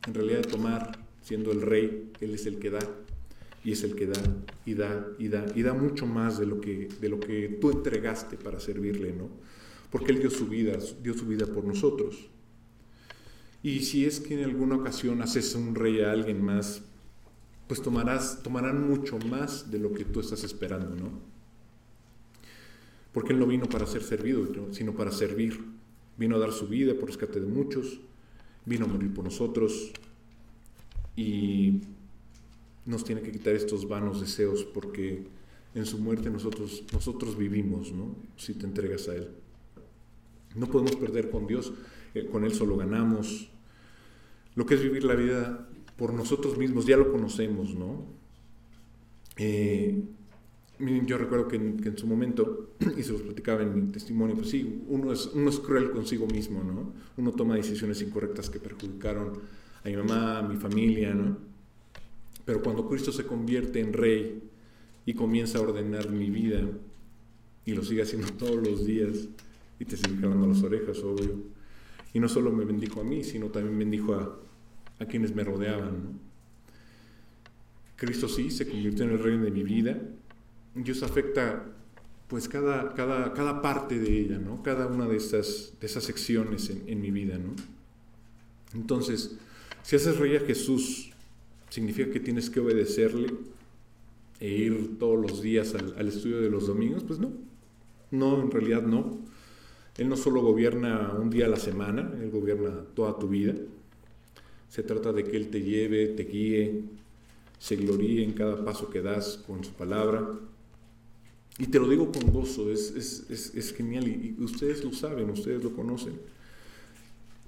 en realidad tomar siendo el rey, Él es el que da y es el que da y da y da y da mucho más de lo que, de lo que tú entregaste para servirle, ¿no? Porque Él dio su vida, dio su vida por nosotros. Y si es que en alguna ocasión haces un rey a alguien más, pues tomarás, tomarán mucho más de lo que tú estás esperando, ¿no? Porque Él no vino para ser servido, sino para servir. Vino a dar su vida por rescate de muchos, vino a morir por nosotros, y nos tiene que quitar estos vanos deseos porque en su muerte nosotros, nosotros vivimos, ¿no? Si te entregas a Él. No podemos perder con Dios, eh, con Él solo ganamos. Lo que es vivir la vida por nosotros mismos, ya lo conocemos, ¿no? Eh, yo recuerdo que en, su momento, y se los platicaba en mi testimonio, pues sí, uno es, uno es cruel consigo mismo, ¿no? Uno toma decisiones incorrectas que perjudicaron a mi mamá, a mi familia, ¿no? Pero cuando Cristo se convierte en rey y comienza a ordenar mi vida, y lo sigue haciendo todos los días, y te sigue jalando las orejas, obvio, Y no solo me bendijo a mí, sino también bendijo a, a quienes me rodeaban. Cristo sí se convirtió en el reino de mi vida. Y eso afecta pues cada, cada, cada parte de ella, ¿no? cada una de esas, de esas secciones en, en mi vida. ¿no? Entonces, si haces rey a Jesús, significa que tienes que obedecerle e ir todos los días al, al, estudio de los domingos, pues no, no, en realidad no. Él no solo gobierna un día a la semana, Él gobierna toda tu vida. Se trata de que Él te lleve, te guíe, se gloríe en cada paso que das con su palabra. Y te lo digo con gozo, es, es, es, genial y, ustedes lo saben, ustedes lo conocen.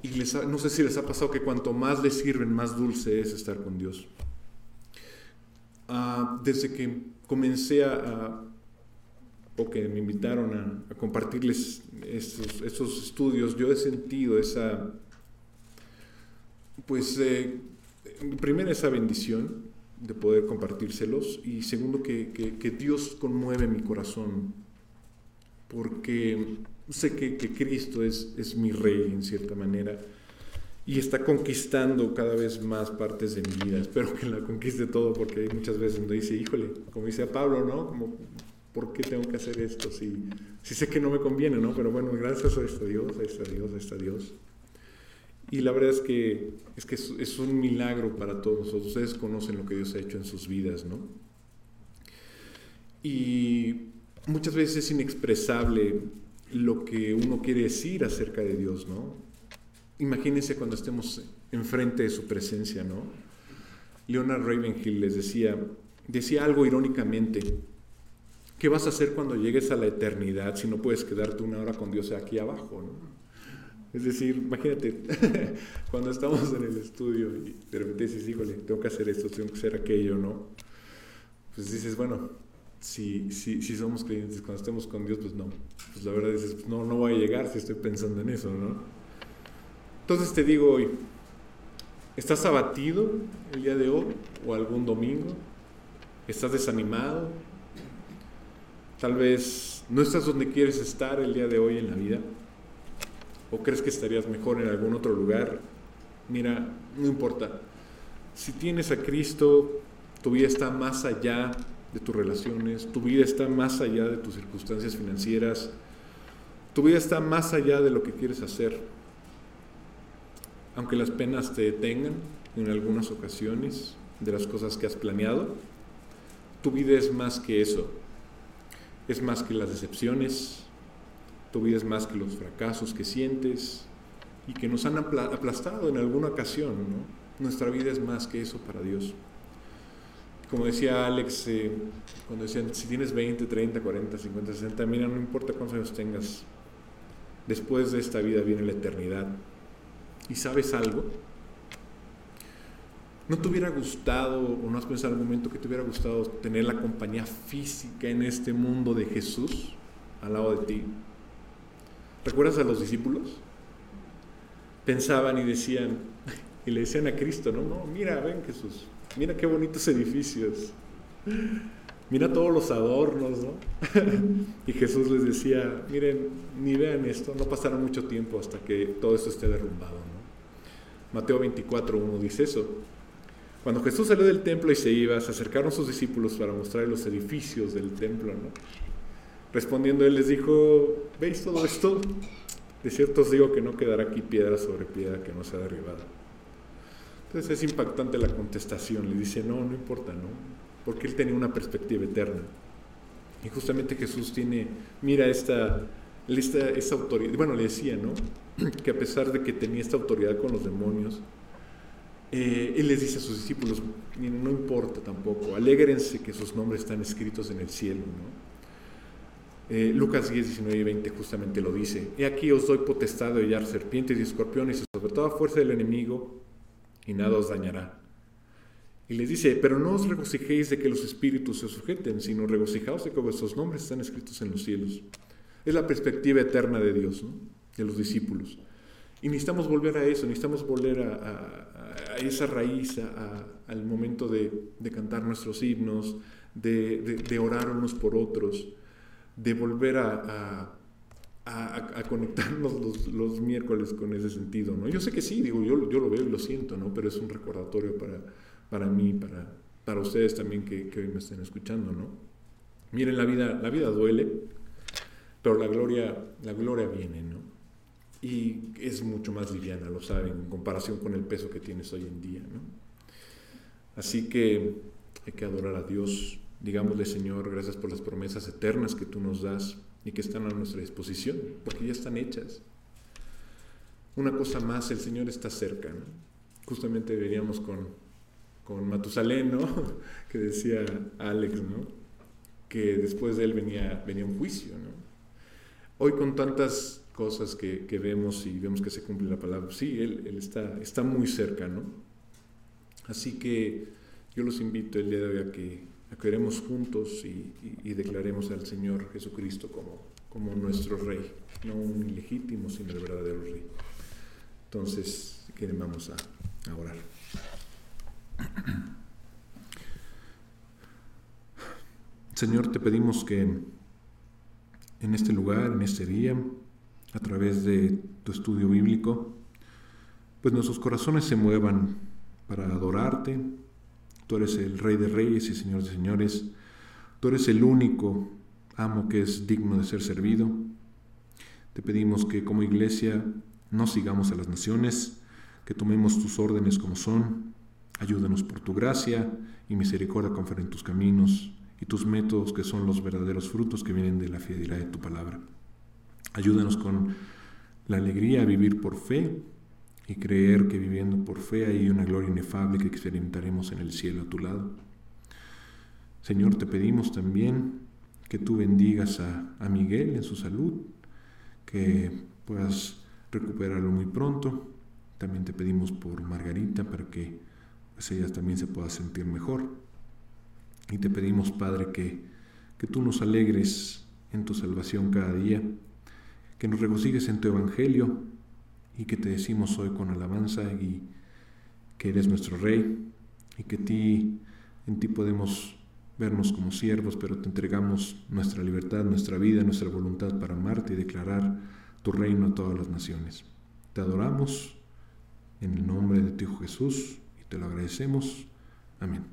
Y les ha, no sé si les ha pasado que cuanto más les sirven, más dulce es estar con Dios. Uh, desde que comencé a, o que me invitaron a, compartirles estos, estudios, yo he sentido esa, pues, eh, primero esa bendición de poder compartírselos y segundo que, que, Dios conmueve mi corazón porque sé que, que Cristo es, es, mi rey en cierta manera y está conquistando cada vez más partes de mi vida. Espero que la conquiste todo porque hay muchas veces donde dice, híjole, como dice a Pablo, ¿no? Como, ¿por qué tengo que hacer esto? Si, si sé que no me conviene, ¿no? Pero bueno, gracias a este Dios, a este Dios, a este Dios. Y la verdad es que, es que es, un milagro para todos. Ustedes conocen lo que Dios ha hecho en sus vidas, ¿no? Y muchas veces es inexpresable lo que uno quiere decir acerca de Dios, ¿no? Imagínense cuando estemos enfrente de su presencia, ¿no? Leonard Ravenhill les decía, decía algo irónicamente, ¿qué vas a hacer cuando llegues a la eternidad si no puedes quedarte una hora con Dios aquí abajo, ¿no? Es decir, imagínate, cuando estamos en el estudio y de repente dices, híjole, tengo que hacer esto, tengo que hacer aquello, ¿no? Pues dices, bueno, si, si, si somos creyentes, cuando estemos con Dios, pues no. Pues la verdad dices, no, no voy a llegar si estoy pensando en eso, ¿no? Entonces te digo hoy, ¿estás abatido el día de hoy o algún domingo? ¿Estás desanimado? Tal vez no estás donde quieres estar el día de hoy en la vida. ¿O crees que estarías mejor en algún otro lugar? Mira, no importa. Si tienes a Cristo, tu vida está más allá de tus relaciones, tu vida está más allá de tus circunstancias financieras, tu vida está más allá de lo que quieres hacer. Aunque las penas te detengan en algunas ocasiones de las cosas que has planeado, tu vida es más que eso. Es más que las decepciones, vida es más que los fracasos que sientes y que nos han aplastado en alguna ocasión. ¿no? Nuestra vida es más que eso para Dios. Como decía Alex, eh, cuando decían, si tienes 20, 30, 40, 50, 60, mira, no importa cuántos años tengas, después de esta vida viene la eternidad. ¿Y sabes algo? ¿No te hubiera gustado, o no has pensado en algún momento que te hubiera gustado tener la compañía física en este mundo de Jesús al lado de ti? ¿Recuerdas a los discípulos? Pensaban y decían, y le decían a Cristo, no, no, mira, ven Jesús, mira qué bonitos edificios, mira todos los adornos, ¿no? y Jesús les decía, miren, ni vean esto, no pasará mucho tiempo hasta que todo esto esté derrumbado, ¿no? Mateo 24, 1 dice eso. Cuando Jesús salió del templo y se iba, se acercaron sus discípulos para mostrarle los edificios del templo, ¿no? Respondiendo él les dijo, ¿veis todo esto? De cierto os digo que no quedará aquí piedra sobre piedra que no sea derribada. Entonces es impactante la contestación. Le dice, no, no importa, ¿no? Porque él tenía una perspectiva eterna. Y justamente Jesús tiene, mira esta, esta, esta autoridad. Bueno, le decía, ¿no? Que a pesar de que tenía esta autoridad con los demonios, eh, él les dice a sus discípulos, no importa tampoco, alégrense que sus nombres están escritos en el cielo, ¿no? Eh, Lucas 10, 19 y 20 justamente lo dice. He aquí os doy potestad de hollar serpientes y escorpiones y sobre toda fuerza del enemigo y nada os dañará. Y les dice, pero no os regocijéis de que los espíritus se sujeten, sino regocijaos de que vuestros nombres están escritos en los cielos. Es la perspectiva eterna de Dios, de los discípulos. Y necesitamos volver a eso, necesitamos volver a, esa raíz, al momento de, de, cantar nuestros himnos, de, de, de orar unos por otros de volver a, a, a, conectarnos los, los, miércoles con ese sentido, ¿no? Yo sé que sí, digo, yo, yo lo veo y lo siento, ¿no? Pero es un recordatorio para, para mí, para, para ustedes también que, que hoy me estén escuchando, ¿no? Miren, la vida, la vida duele, pero la gloria, la gloria viene, ¿no? Y es mucho más liviana, lo saben, en comparación con el peso que tienes hoy en día, ¿no? Así que hay que adorar a Dios. Digámosle, Señor, gracias por las promesas eternas que tú nos das y que están a nuestra disposición, porque ya están hechas. Una cosa más, el Señor está cerca. ¿no? Justamente veníamos con, con Matusalén, ¿no? que decía Alex, ¿no? que después de él venía, venía un juicio. ¿no? Hoy con tantas cosas que, que, vemos y vemos que se cumple la palabra, sí, Él, él está, está muy cerca. ¿no? Así que yo los invito el día de hoy a que Queremos juntos y, declaremos al Señor Jesucristo como, como nuestro Rey, no un ilegítimo, sino el verdadero Rey. Entonces, quieren, vamos a, a orar. Señor, te pedimos que en este lugar, en este día, a través de tu estudio bíblico, pues nuestros corazones se muevan para adorarte, Tú eres el Rey de Reyes y Señor de Señores. Tú eres el único amo que es digno de ser servido. Te pedimos que como iglesia no sigamos a las naciones, que tomemos tus órdenes como son. Ayúdanos por tu gracia y misericordia a confiar en tus caminos y tus métodos que son los verdaderos frutos que vienen de la fidelidad de tu palabra. Ayúdanos con la alegría a vivir por fe y creer que viviendo por fe hay una gloria inefable que experimentaremos en el cielo a tu lado. Señor, te pedimos también que tú bendigas a, a Miguel en su salud, que puedas recuperarlo muy pronto. También te pedimos por Margarita para que pues, ella también se pueda sentir mejor. Y te pedimos, Padre, que, que tú nos alegres en tu salvación cada día, que nos regocijes en tu evangelio y que te decimos hoy con alabanza y que eres nuestro Rey y que ti, en ti podemos vernos como siervos, pero te entregamos nuestra libertad, nuestra vida, nuestra voluntad para amarte y declarar tu reino a todas las naciones. Te adoramos en el nombre de tu Hijo Jesús y te lo agradecemos. Amén.